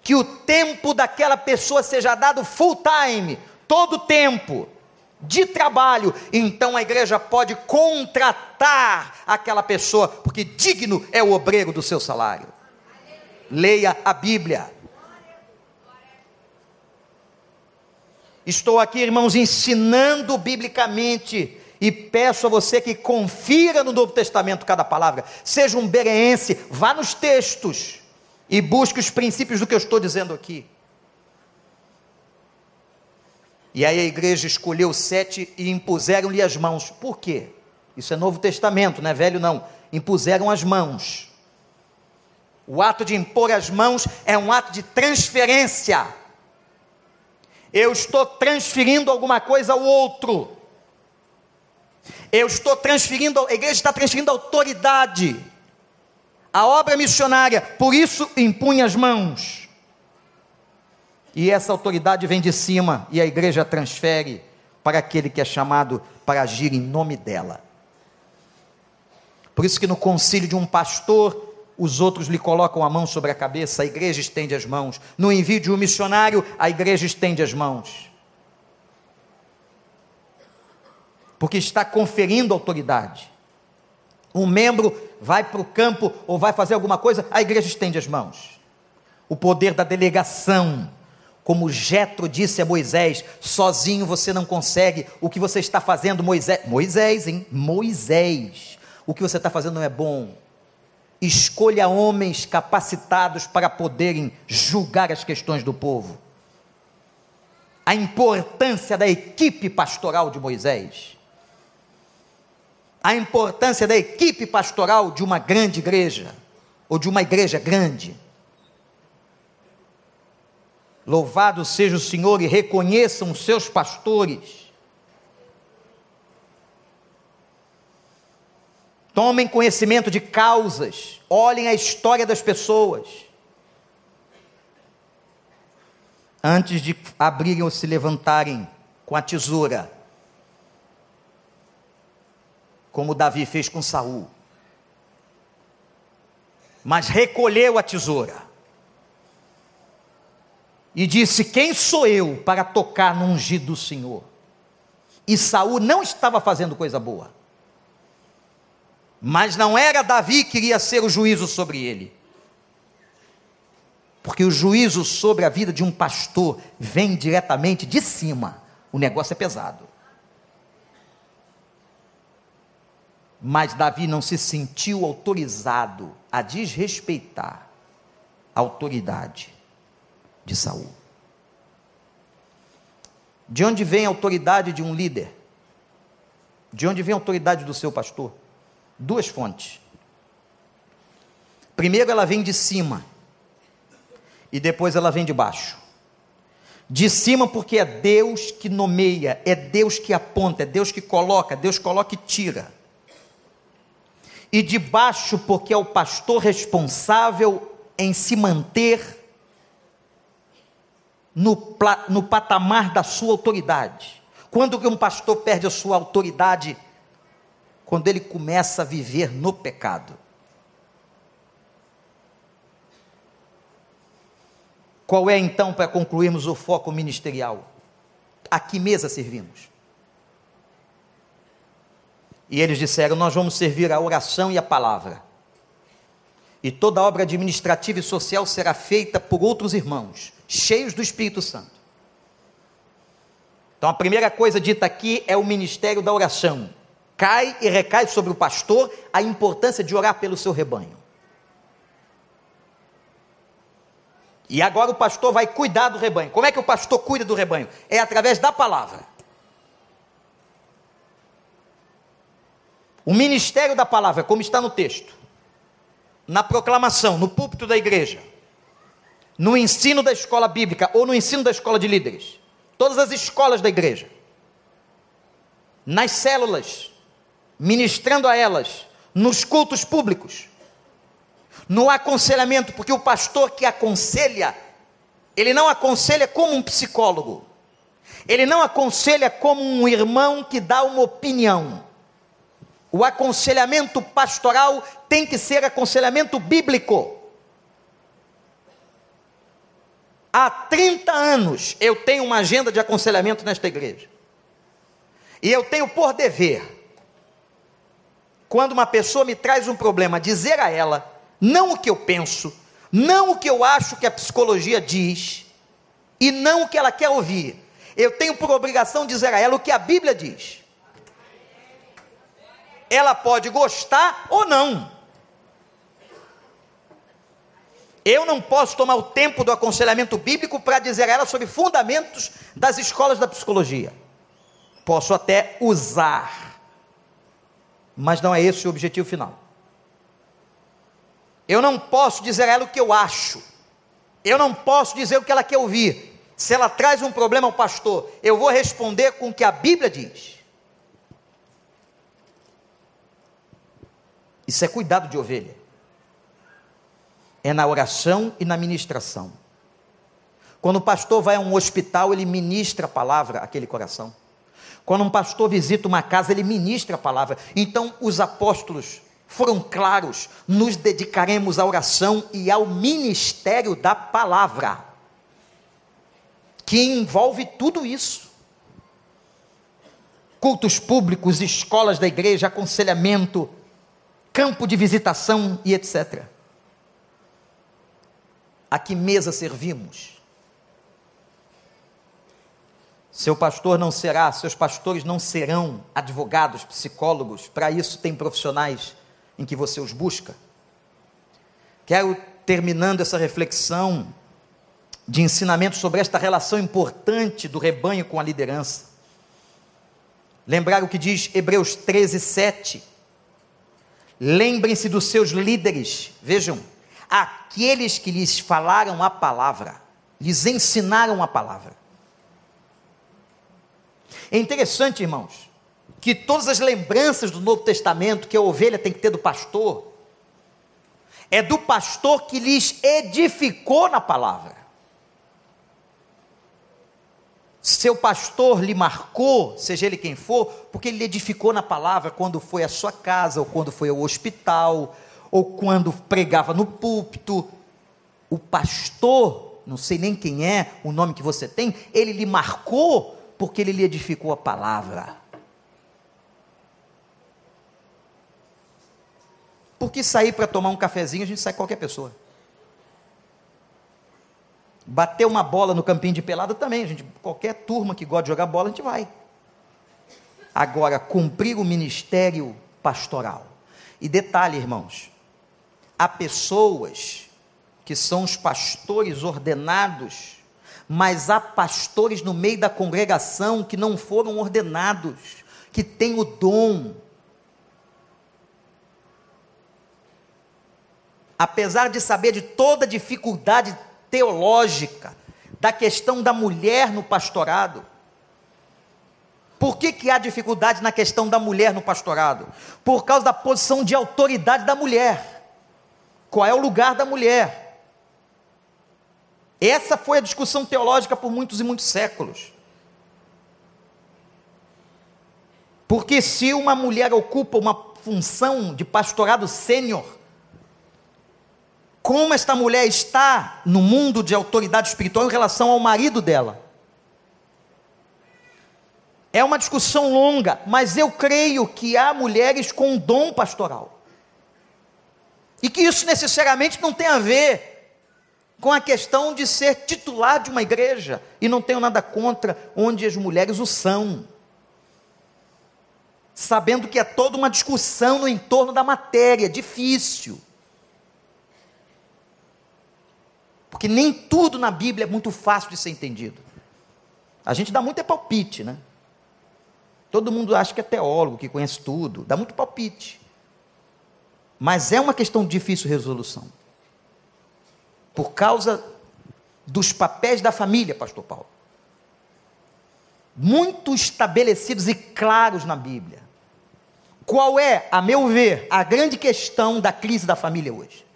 que o tempo daquela pessoa seja dado full time, todo o tempo de trabalho, então a igreja pode contratar aquela pessoa, porque digno é o obreiro do seu salário leia a Bíblia. Estou aqui, irmãos, ensinando biblicamente e peço a você que confira no Novo Testamento cada palavra. Seja um bereense, vá nos textos e busque os princípios do que eu estou dizendo aqui. E aí a igreja escolheu sete e impuseram-lhe as mãos. Por quê? Isso é Novo Testamento, não é velho não. Impuseram as mãos. O ato de impor as mãos é um ato de transferência. Eu estou transferindo alguma coisa ao outro. Eu estou transferindo, a igreja está transferindo autoridade. A obra missionária, por isso impunha as mãos. E essa autoridade vem de cima e a igreja transfere para aquele que é chamado para agir em nome dela. Por isso que no concílio de um pastor, os outros lhe colocam a mão sobre a cabeça, a igreja estende as mãos. No envio de um missionário, a igreja estende as mãos. Porque está conferindo autoridade. Um membro vai para o campo ou vai fazer alguma coisa, a igreja estende as mãos. O poder da delegação, como Jetro disse a Moisés, sozinho você não consegue. O que você está fazendo, Moisés? Moisés, hein? Moisés. O que você está fazendo não é bom escolha homens capacitados para poderem julgar as questões do povo. A importância da equipe pastoral de Moisés. A importância da equipe pastoral de uma grande igreja, ou de uma igreja grande. Louvado seja o Senhor e reconheçam os seus pastores Tomem conhecimento de causas, olhem a história das pessoas. Antes de abrirem ou se levantarem com a tesoura, como Davi fez com Saul. Mas recolheu a tesoura e disse: Quem sou eu para tocar no ungido do Senhor? E Saul não estava fazendo coisa boa. Mas não era Davi que iria ser o juízo sobre ele. Porque o juízo sobre a vida de um pastor vem diretamente de cima. O negócio é pesado. Mas Davi não se sentiu autorizado a desrespeitar a autoridade de Saul. De onde vem a autoridade de um líder? De onde vem a autoridade do seu pastor? duas fontes. Primeiro ela vem de cima e depois ela vem de baixo. De cima porque é Deus que nomeia, é Deus que aponta, é Deus que coloca, Deus coloca e tira. E de baixo porque é o pastor responsável em se manter no, no patamar da sua autoridade. Quando que um pastor perde a sua autoridade quando ele começa a viver no pecado. Qual é então, para concluirmos o foco ministerial? A que mesa servimos? E eles disseram: Nós vamos servir a oração e a palavra. E toda obra administrativa e social será feita por outros irmãos, cheios do Espírito Santo. Então a primeira coisa dita aqui é o ministério da oração. Cai e recai sobre o pastor a importância de orar pelo seu rebanho. E agora o pastor vai cuidar do rebanho. Como é que o pastor cuida do rebanho? É através da palavra. O ministério da palavra, como está no texto, na proclamação, no púlpito da igreja, no ensino da escola bíblica ou no ensino da escola de líderes, todas as escolas da igreja, nas células, ministrando a elas, nos cultos públicos, no aconselhamento, porque o pastor que aconselha, ele não aconselha como um psicólogo, ele não aconselha como um irmão que dá uma opinião. O aconselhamento pastoral tem que ser aconselhamento bíblico. Há 30 anos eu tenho uma agenda de aconselhamento nesta igreja. E eu tenho por dever, quando uma pessoa me traz um problema, dizer a ela não o que eu penso, não o que eu acho que a psicologia diz, e não o que ela quer ouvir. Eu tenho por obrigação dizer a ela o que a Bíblia diz. Ela pode gostar ou não. Eu não posso tomar o tempo do aconselhamento bíblico para dizer a ela sobre fundamentos das escolas da psicologia. Posso até usar, mas não é esse o objetivo final. Eu não posso dizer a ela o que eu acho. Eu não posso dizer o que ela quer ouvir. Se ela traz um problema ao pastor, eu vou responder com o que a Bíblia diz. Isso é cuidado de ovelha. É na oração e na ministração. Quando o pastor vai a um hospital, ele ministra a palavra àquele coração. Quando um pastor visita uma casa, ele ministra a palavra. Então, os apóstolos foram claros: nos dedicaremos à oração e ao ministério da palavra, que envolve tudo isso. Cultos públicos, escolas da igreja, aconselhamento, campo de visitação e etc. A que mesa servimos? Seu pastor não será, seus pastores não serão advogados, psicólogos, para isso tem profissionais em que você os busca. Quero, terminando essa reflexão de ensinamento sobre esta relação importante do rebanho com a liderança, lembrar o que diz Hebreus 13, 7. Lembrem-se dos seus líderes, vejam, aqueles que lhes falaram a palavra, lhes ensinaram a palavra. É interessante, irmãos, que todas as lembranças do Novo Testamento que a ovelha tem que ter do pastor, é do pastor que lhes edificou na palavra. Seu pastor lhe marcou, seja ele quem for, porque ele lhe edificou na palavra quando foi à sua casa, ou quando foi ao hospital, ou quando pregava no púlpito. O pastor, não sei nem quem é, o nome que você tem, ele lhe marcou porque ele lhe edificou a palavra. Porque sair para tomar um cafezinho, a gente sai qualquer pessoa. Bater uma bola no campinho de pelada também, gente, qualquer turma que gosta de jogar bola, a gente vai. Agora, cumprir o ministério pastoral. E detalhe, irmãos, há pessoas que são os pastores ordenados, mas há pastores no meio da congregação que não foram ordenados, que têm o dom, apesar de saber de toda dificuldade teológica da questão da mulher no pastorado, por que, que há dificuldade na questão da mulher no pastorado? Por causa da posição de autoridade da mulher. Qual é o lugar da mulher? Essa foi a discussão teológica por muitos e muitos séculos. Porque se uma mulher ocupa uma função de pastorado sênior, como esta mulher está no mundo de autoridade espiritual em relação ao marido dela. É uma discussão longa, mas eu creio que há mulheres com dom pastoral. E que isso necessariamente não tem a ver com a questão de ser titular de uma igreja. E não tenho nada contra onde as mulheres o são. Sabendo que é toda uma discussão no entorno da matéria, difícil. Porque nem tudo na Bíblia é muito fácil de ser entendido. A gente dá muito é palpite, né? Todo mundo acha que é teólogo, que conhece tudo, dá muito palpite. Mas é uma questão de difícil resolução. Por causa dos papéis da família, pastor Paulo. Muito estabelecidos e claros na Bíblia. Qual é, a meu ver, a grande questão da crise da família hoje?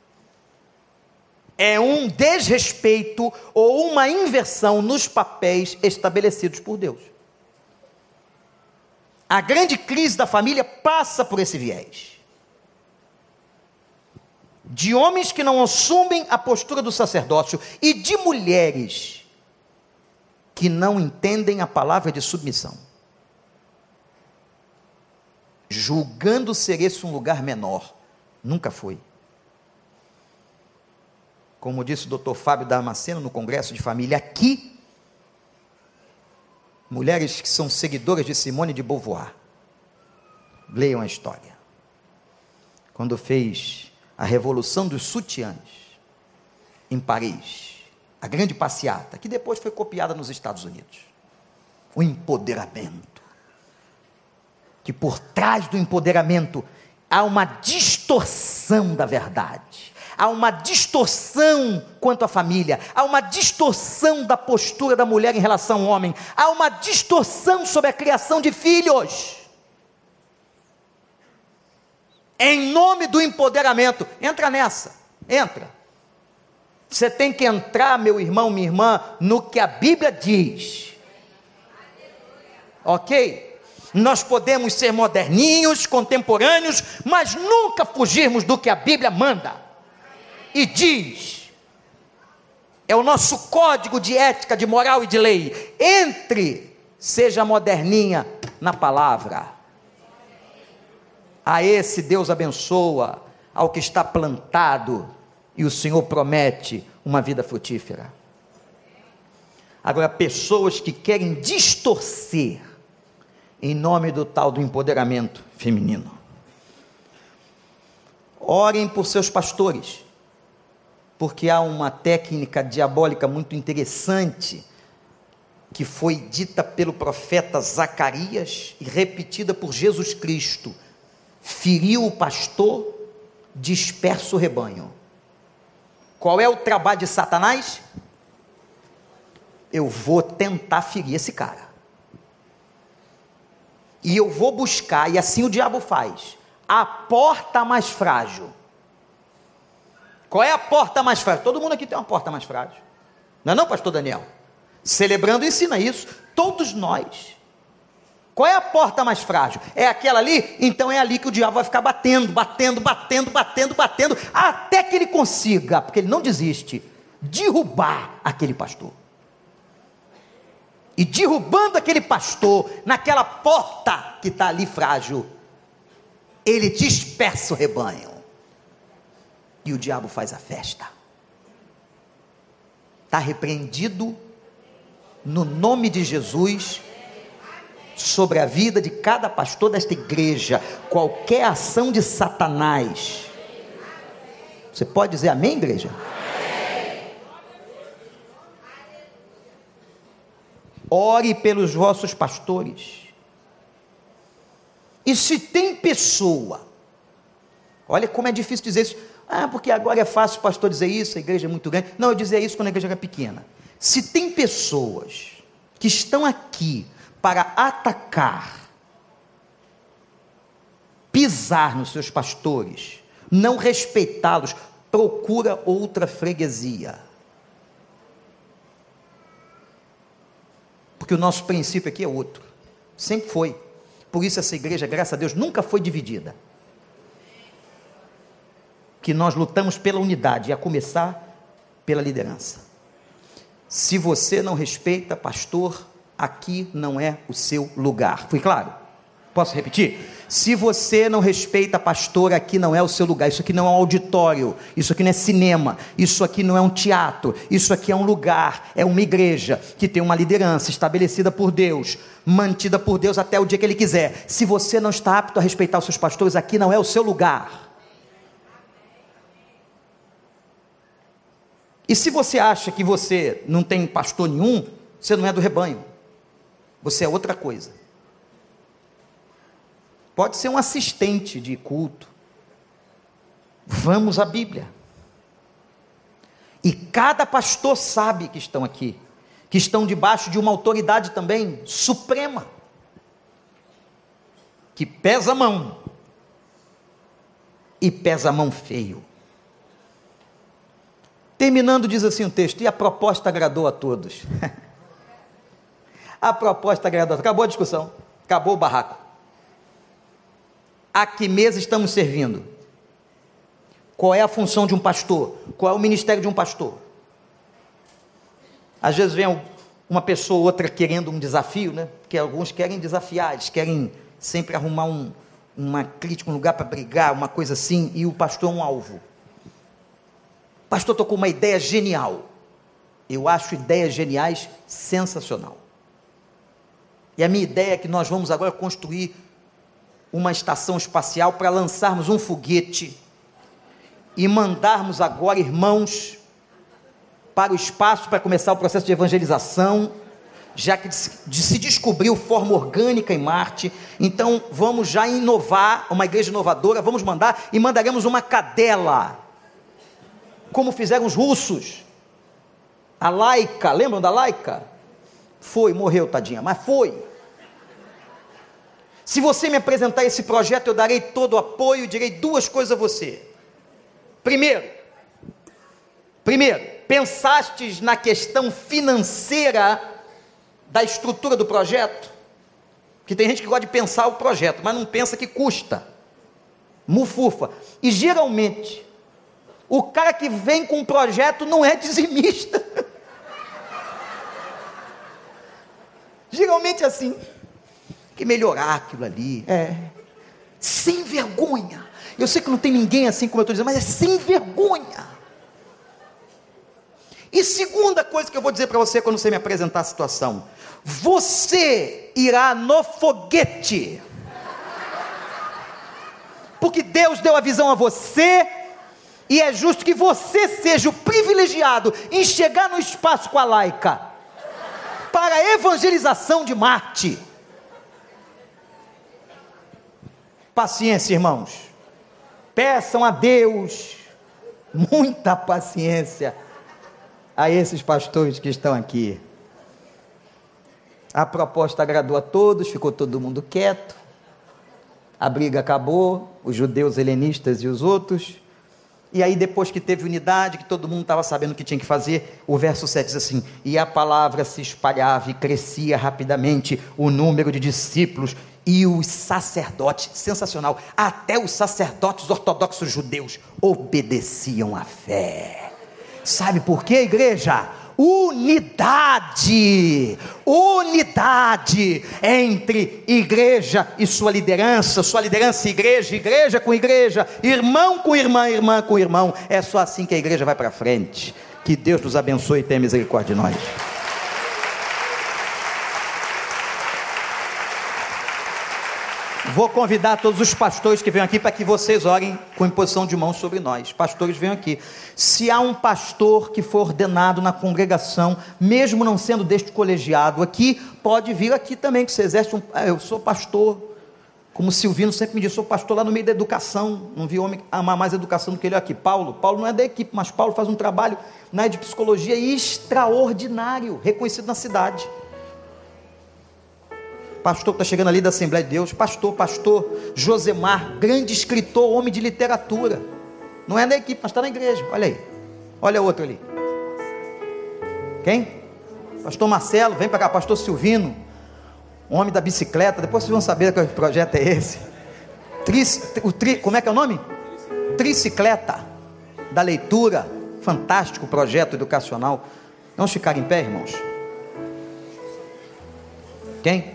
É um desrespeito ou uma inversão nos papéis estabelecidos por Deus. A grande crise da família passa por esse viés. De homens que não assumem a postura do sacerdócio e de mulheres que não entendem a palavra de submissão. Julgando ser esse um lugar menor. Nunca foi. Como disse o doutor Fábio Damasceno no Congresso de Família, aqui mulheres que são seguidoras de Simone de Beauvoir. Leiam a história. Quando fez a Revolução dos Sutiãs, em Paris, a grande passeata, que depois foi copiada nos Estados Unidos. O empoderamento. Que por trás do empoderamento há uma distorção da verdade há uma distorção quanto à família, há uma distorção da postura da mulher em relação ao homem, há uma distorção sobre a criação de filhos. Em nome do empoderamento, entra nessa, entra. Você tem que entrar, meu irmão, minha irmã, no que a Bíblia diz. Ok? Nós podemos ser moderninhos, contemporâneos, mas nunca fugirmos do que a Bíblia manda e diz. É o nosso código de ética, de moral e de lei. Entre, seja moderninha na palavra. A esse Deus abençoa, ao que está plantado, e o Senhor promete uma vida frutífera. Agora, pessoas que querem distorcer em nome do tal do empoderamento feminino. Orem por seus pastores porque há uma técnica diabólica muito interessante que foi dita pelo profeta Zacarias e repetida por Jesus Cristo: feriu o pastor, dispersa o rebanho. Qual é o trabalho de Satanás? Eu vou tentar ferir esse cara. E eu vou buscar, e assim o diabo faz, a porta mais frágil qual é a porta mais frágil? Todo mundo aqui tem uma porta mais frágil. Não é não, pastor Daniel? Celebrando ensina isso. Todos nós. Qual é a porta mais frágil? É aquela ali? Então é ali que o diabo vai ficar batendo, batendo, batendo, batendo, batendo, até que ele consiga, porque ele não desiste, derrubar aquele pastor. E derrubando aquele pastor naquela porta que está ali frágil, ele dispersa o rebanho e o diabo faz a festa. Está repreendido no nome de Jesus sobre a vida de cada pastor desta igreja, qualquer ação de Satanás. Você pode dizer amém, igreja? Ore pelos vossos pastores. E se tem pessoa, olha como é difícil dizer isso ah, porque agora é fácil o pastor dizer isso, a igreja é muito grande. Não, eu dizia isso quando a igreja era pequena. Se tem pessoas que estão aqui para atacar, pisar nos seus pastores, não respeitá-los, procura outra freguesia. Porque o nosso princípio aqui é outro. Sempre foi. Por isso essa igreja, graças a Deus, nunca foi dividida. Que nós lutamos pela unidade, a começar pela liderança. Se você não respeita, pastor, aqui não é o seu lugar. Fui claro? Posso repetir? Se você não respeita pastor, aqui não é o seu lugar. Isso aqui não é um auditório, isso aqui não é cinema, isso aqui não é um teatro, isso aqui é um lugar, é uma igreja que tem uma liderança estabelecida por Deus, mantida por Deus até o dia que Ele quiser. Se você não está apto a respeitar os seus pastores, aqui não é o seu lugar. E se você acha que você não tem pastor nenhum, você não é do rebanho. Você é outra coisa. Pode ser um assistente de culto. Vamos à Bíblia. E cada pastor sabe que estão aqui, que estão debaixo de uma autoridade também suprema, que pesa a mão, e pesa a mão feio. Terminando, diz assim o texto: e a proposta agradou a todos. a proposta agradou. Acabou a discussão, acabou o barraco. A que mesa estamos servindo? Qual é a função de um pastor? Qual é o ministério de um pastor? Às vezes vem uma pessoa ou outra querendo um desafio, né? Porque alguns querem desafiar, eles querem sempre arrumar um, uma crítica, um lugar para brigar, uma coisa assim, e o pastor é um alvo pastor tocou uma ideia genial. Eu acho ideias geniais sensacional. E a minha ideia é que nós vamos agora construir uma estação espacial para lançarmos um foguete e mandarmos agora irmãos para o espaço para começar o processo de evangelização, já que se descobriu forma orgânica em Marte, então vamos já inovar, uma igreja inovadora, vamos mandar e mandaremos uma cadela como fizeram os russos. A laica, lembram da laica? Foi, morreu, tadinha, mas foi. Se você me apresentar esse projeto, eu darei todo o apoio, direi duas coisas a você. Primeiro, primeiro, pensastes na questão financeira da estrutura do projeto? Que tem gente que gosta de pensar o projeto, mas não pensa que custa. Mufufa. E geralmente, o cara que vem com um projeto não é dizimista. Geralmente é assim. Que melhorar aquilo ali. É. Sem vergonha. Eu sei que não tem ninguém assim como eu estou dizendo, mas é sem vergonha. E segunda coisa que eu vou dizer para você quando você me apresentar a situação: você irá no foguete. Porque Deus deu a visão a você e é justo que você seja o privilegiado em chegar no espaço com a laica para a evangelização de Marte. Paciência, irmãos. Peçam a Deus muita paciência a esses pastores que estão aqui. A proposta agradou a todos, ficou todo mundo quieto. A briga acabou, os judeus helenistas e os outros. E aí, depois que teve unidade, que todo mundo estava sabendo o que tinha que fazer, o verso 7 diz assim: E a palavra se espalhava e crescia rapidamente o número de discípulos e os sacerdotes, sensacional, até os sacerdotes ortodoxos judeus obedeciam à fé. Sabe por quê, igreja? Unidade, unidade entre igreja e sua liderança, sua liderança e igreja, igreja com igreja, irmão com irmã, irmã com irmão. É só assim que a igreja vai para frente. Que Deus nos abençoe e tenha misericórdia de nós. Vou convidar todos os pastores que venham aqui para que vocês orem com imposição de mãos sobre nós. Pastores venham aqui. Se há um pastor que for ordenado na congregação, mesmo não sendo deste colegiado aqui, pode vir aqui também, que você exerce um. Ah, eu sou pastor, como Silvino sempre me disse, sou pastor lá no meio da educação. Não vi homem amar mais educação do que ele aqui. Paulo, Paulo não é da equipe, mas Paulo faz um trabalho na área de psicologia extraordinário, reconhecido na cidade pastor que está chegando ali da Assembleia de Deus, pastor, pastor Josemar, grande escritor, homem de literatura. Não é da equipe, mas está na igreja. Olha aí. Olha outro ali. Quem? Pastor Marcelo, vem para cá, pastor Silvino, homem da bicicleta. Depois vocês vão saber que projeto é esse. Tri, o tri, como é que é o nome? Tricicleta. da leitura. Fantástico projeto educacional. Vamos ficar em pé, irmãos? Quem?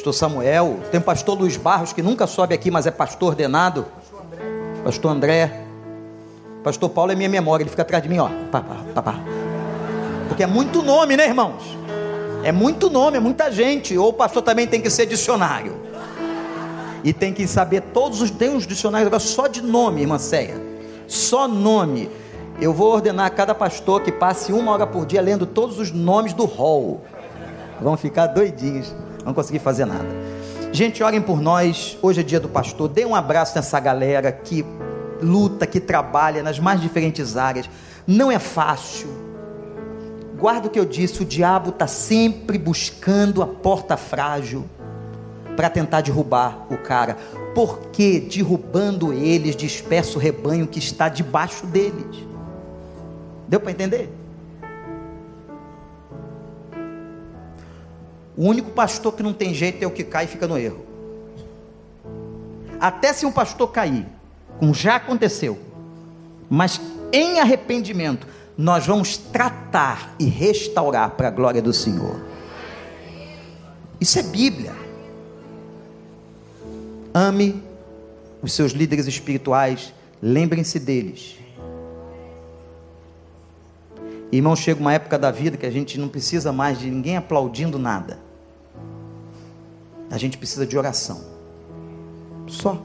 Pastor Samuel. Tem o pastor Luiz Barros, que nunca sobe aqui, mas é pastor ordenado. Pastor André. Pastor Paulo é minha memória, ele fica atrás de mim, ó. Pá, pá, pá, pá. Porque é muito nome, né, irmãos? É muito nome, é muita gente. Ou o pastor também tem que ser dicionário. E tem que saber todos os. Tem uns dicionários agora só de nome, irmã Ceia. Só nome. Eu vou ordenar a cada pastor que passe uma hora por dia lendo todos os nomes do hall. Vão ficar doidinhos, não conseguir fazer nada. Gente, orem por nós. Hoje é dia do pastor. Dê um abraço nessa galera que luta, que trabalha nas mais diferentes áreas. Não é fácil guarda o que eu disse: o diabo está sempre buscando a porta frágil para tentar derrubar o cara, porque derrubando eles dispersa o rebanho que está debaixo deles. Deu para entender? O único pastor que não tem jeito é o que cai e fica no erro. Até se um pastor cair, como já aconteceu, mas em arrependimento, nós vamos tratar e restaurar para a glória do Senhor. Isso é Bíblia. Ame os seus líderes espirituais, lembrem-se deles. Irmão, chega uma época da vida que a gente não precisa mais de ninguém aplaudindo nada. A gente precisa de oração. Só.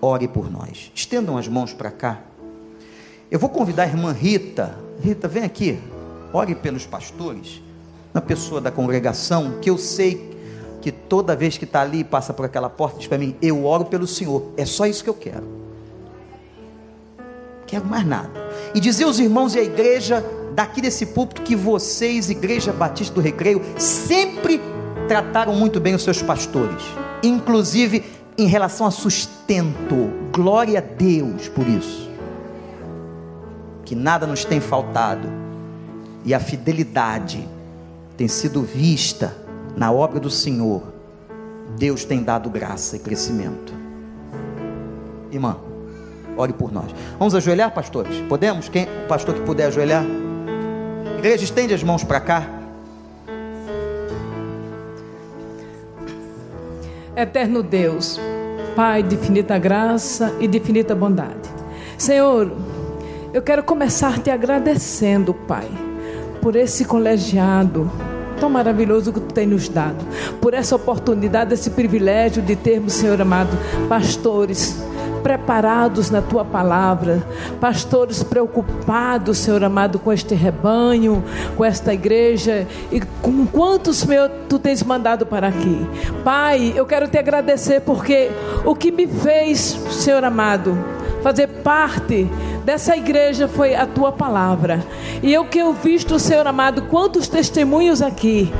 Ore por nós. Estendam as mãos para cá. Eu vou convidar a irmã Rita. Rita, vem aqui. Ore pelos pastores, na pessoa da congregação, que eu sei que toda vez que está ali, passa por aquela porta, diz para mim: Eu oro pelo Senhor. É só isso que eu quero. Quero mais nada. E dizer aos irmãos e à igreja daqui desse púlpito que vocês, Igreja Batista do Recreio, sempre trataram muito bem os seus pastores, inclusive em relação a sustento. Glória a Deus por isso que nada nos tem faltado e a fidelidade tem sido vista na obra do Senhor, Deus tem dado graça e crescimento. Irmã, ore por nós. Vamos ajoelhar, pastores? Podemos? Quem, o pastor que puder ajoelhar? Igreja, estende as mãos para cá. Eterno Deus, Pai de infinita graça e de infinita bondade. Senhor, eu quero começar te agradecendo, Pai, por esse colegiado tão maravilhoso que tu tem nos dado, por essa oportunidade, esse privilégio de termos, Senhor amado, pastores preparados na tua palavra, pastores preocupados, Senhor amado, com este rebanho, com esta igreja e com quantos, meu, tu tens mandado para aqui. Pai, eu quero te agradecer porque o que me fez, Senhor amado, fazer parte dessa igreja foi a tua palavra. E eu que eu visto, Senhor amado, quantos testemunhos aqui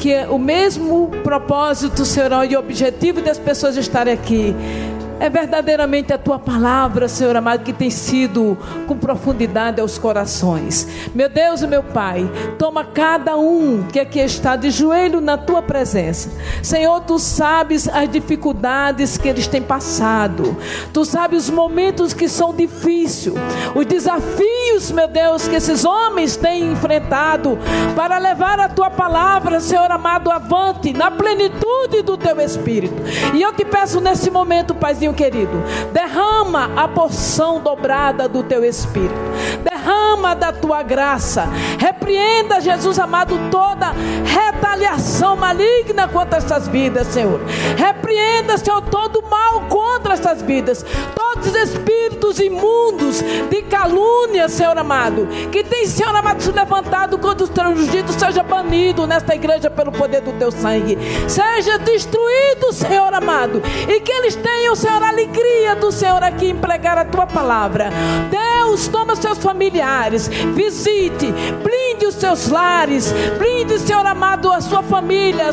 que é o mesmo propósito, Senhor, e objetivo das pessoas estarem aqui é verdadeiramente a tua palavra, Senhor amado, que tem sido com profundidade aos corações. Meu Deus e meu Pai, toma cada um que aqui está de joelho na tua presença. Senhor, tu sabes as dificuldades que eles têm passado. Tu sabes os momentos que são difíceis, os desafios, meu Deus, que esses homens têm enfrentado para levar a tua palavra, Senhor amado, avante na plenitude do teu espírito. E eu te peço nesse momento, Querido, derrama a porção dobrada do teu espírito, derrama da tua graça, repreenda, Jesus amado, toda retaliação maligna contra essas vidas, Senhor. Repreenda, Senhor, todo mal contra essas vidas, todos os espíritos imundos de calúnia, Senhor amado, que tem, Senhor amado, se levantado contra os teus ungidos, seja banido nesta igreja pelo poder do teu sangue, seja destruído, Senhor amado, e que eles tenham, Senhor A alegria do Senhor aqui em pregar a tua palavra. Deus, toma seus familiares, visite, blinde os seus lares, blinde, Senhor amado, a sua família,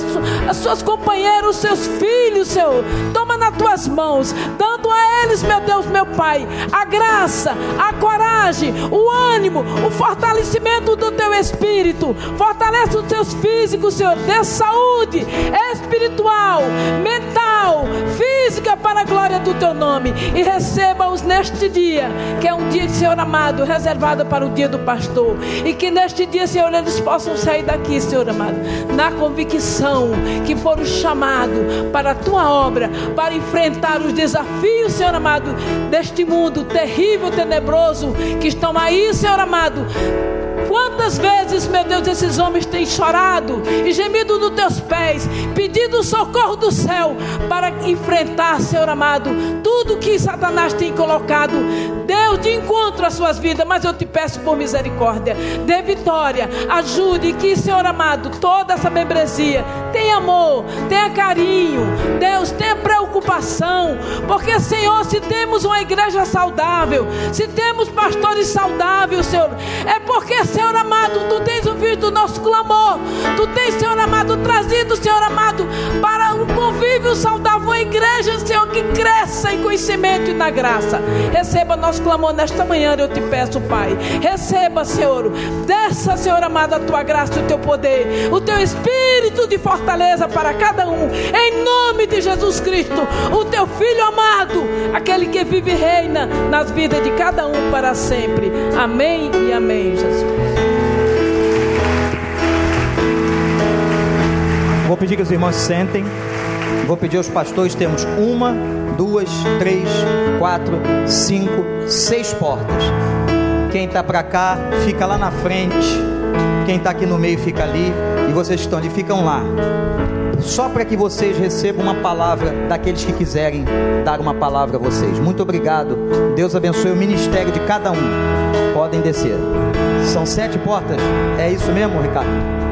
as suas companheiras, os seus filhos, Senhor. Toma nas tuas mãos, dando a eles, meu Deus, meu Pai, a graça, a coragem, o ânimo, o fortalecimento do teu espírito. Fortalece os seus físicos, Senhor, dê saúde espiritual, mental física para a glória do teu nome. E receba-os neste dia, que é um dia, Senhor amado, reservado para o dia do pastor. E que neste dia, Senhor, eles possam sair daqui, Senhor amado, na convicção que foram chamados para a tua obra, para enfrentar os desafios, Senhor amado, deste mundo terrível, tenebroso, que estão aí, Senhor amado Quantas vezes, meu Deus, esses homens têm chorado e gemido nos teus pés, pedindo socorro do céu para enfrentar, Senhor amado, tudo que Satanás tem colocado. Deus, de encontro às suas vidas, mas eu te peço por misericórdia, dê vitória, ajude que, Senhor amado, toda essa membresia tenha amor, tenha carinho, Deus, tenha preocupação, porque, Senhor, se temos uma igreja saudável, se temos pastores saudáveis, Senhor, é porque, Senhor amado, tu tens ouvido o nosso clamor, tu tens, Senhor amado, trazido, Senhor amado, para um convívio saudável, uma igreja, Senhor, que cresça em conhecimento e na graça. Receba nosso clamor nesta manhã, eu te peço, Pai. Receba, Senhor, dessa, Senhor amado, a tua graça e o teu poder, o teu espírito de fortaleza para cada um, em nome de Jesus Cristo, o teu filho amado, aquele que vive e reina nas vidas de cada um para sempre. Amém e amém, Jesus. Vou pedir que os irmãos se sentem. Vou pedir aos pastores, temos uma, duas, três, quatro, cinco, seis portas. Quem está para cá, fica lá na frente. Quem está aqui no meio, fica ali. E vocês que estão ali, ficam lá. Só para que vocês recebam uma palavra daqueles que quiserem dar uma palavra a vocês. Muito obrigado. Deus abençoe o ministério de cada um. Podem descer. São sete portas. É isso mesmo, Ricardo?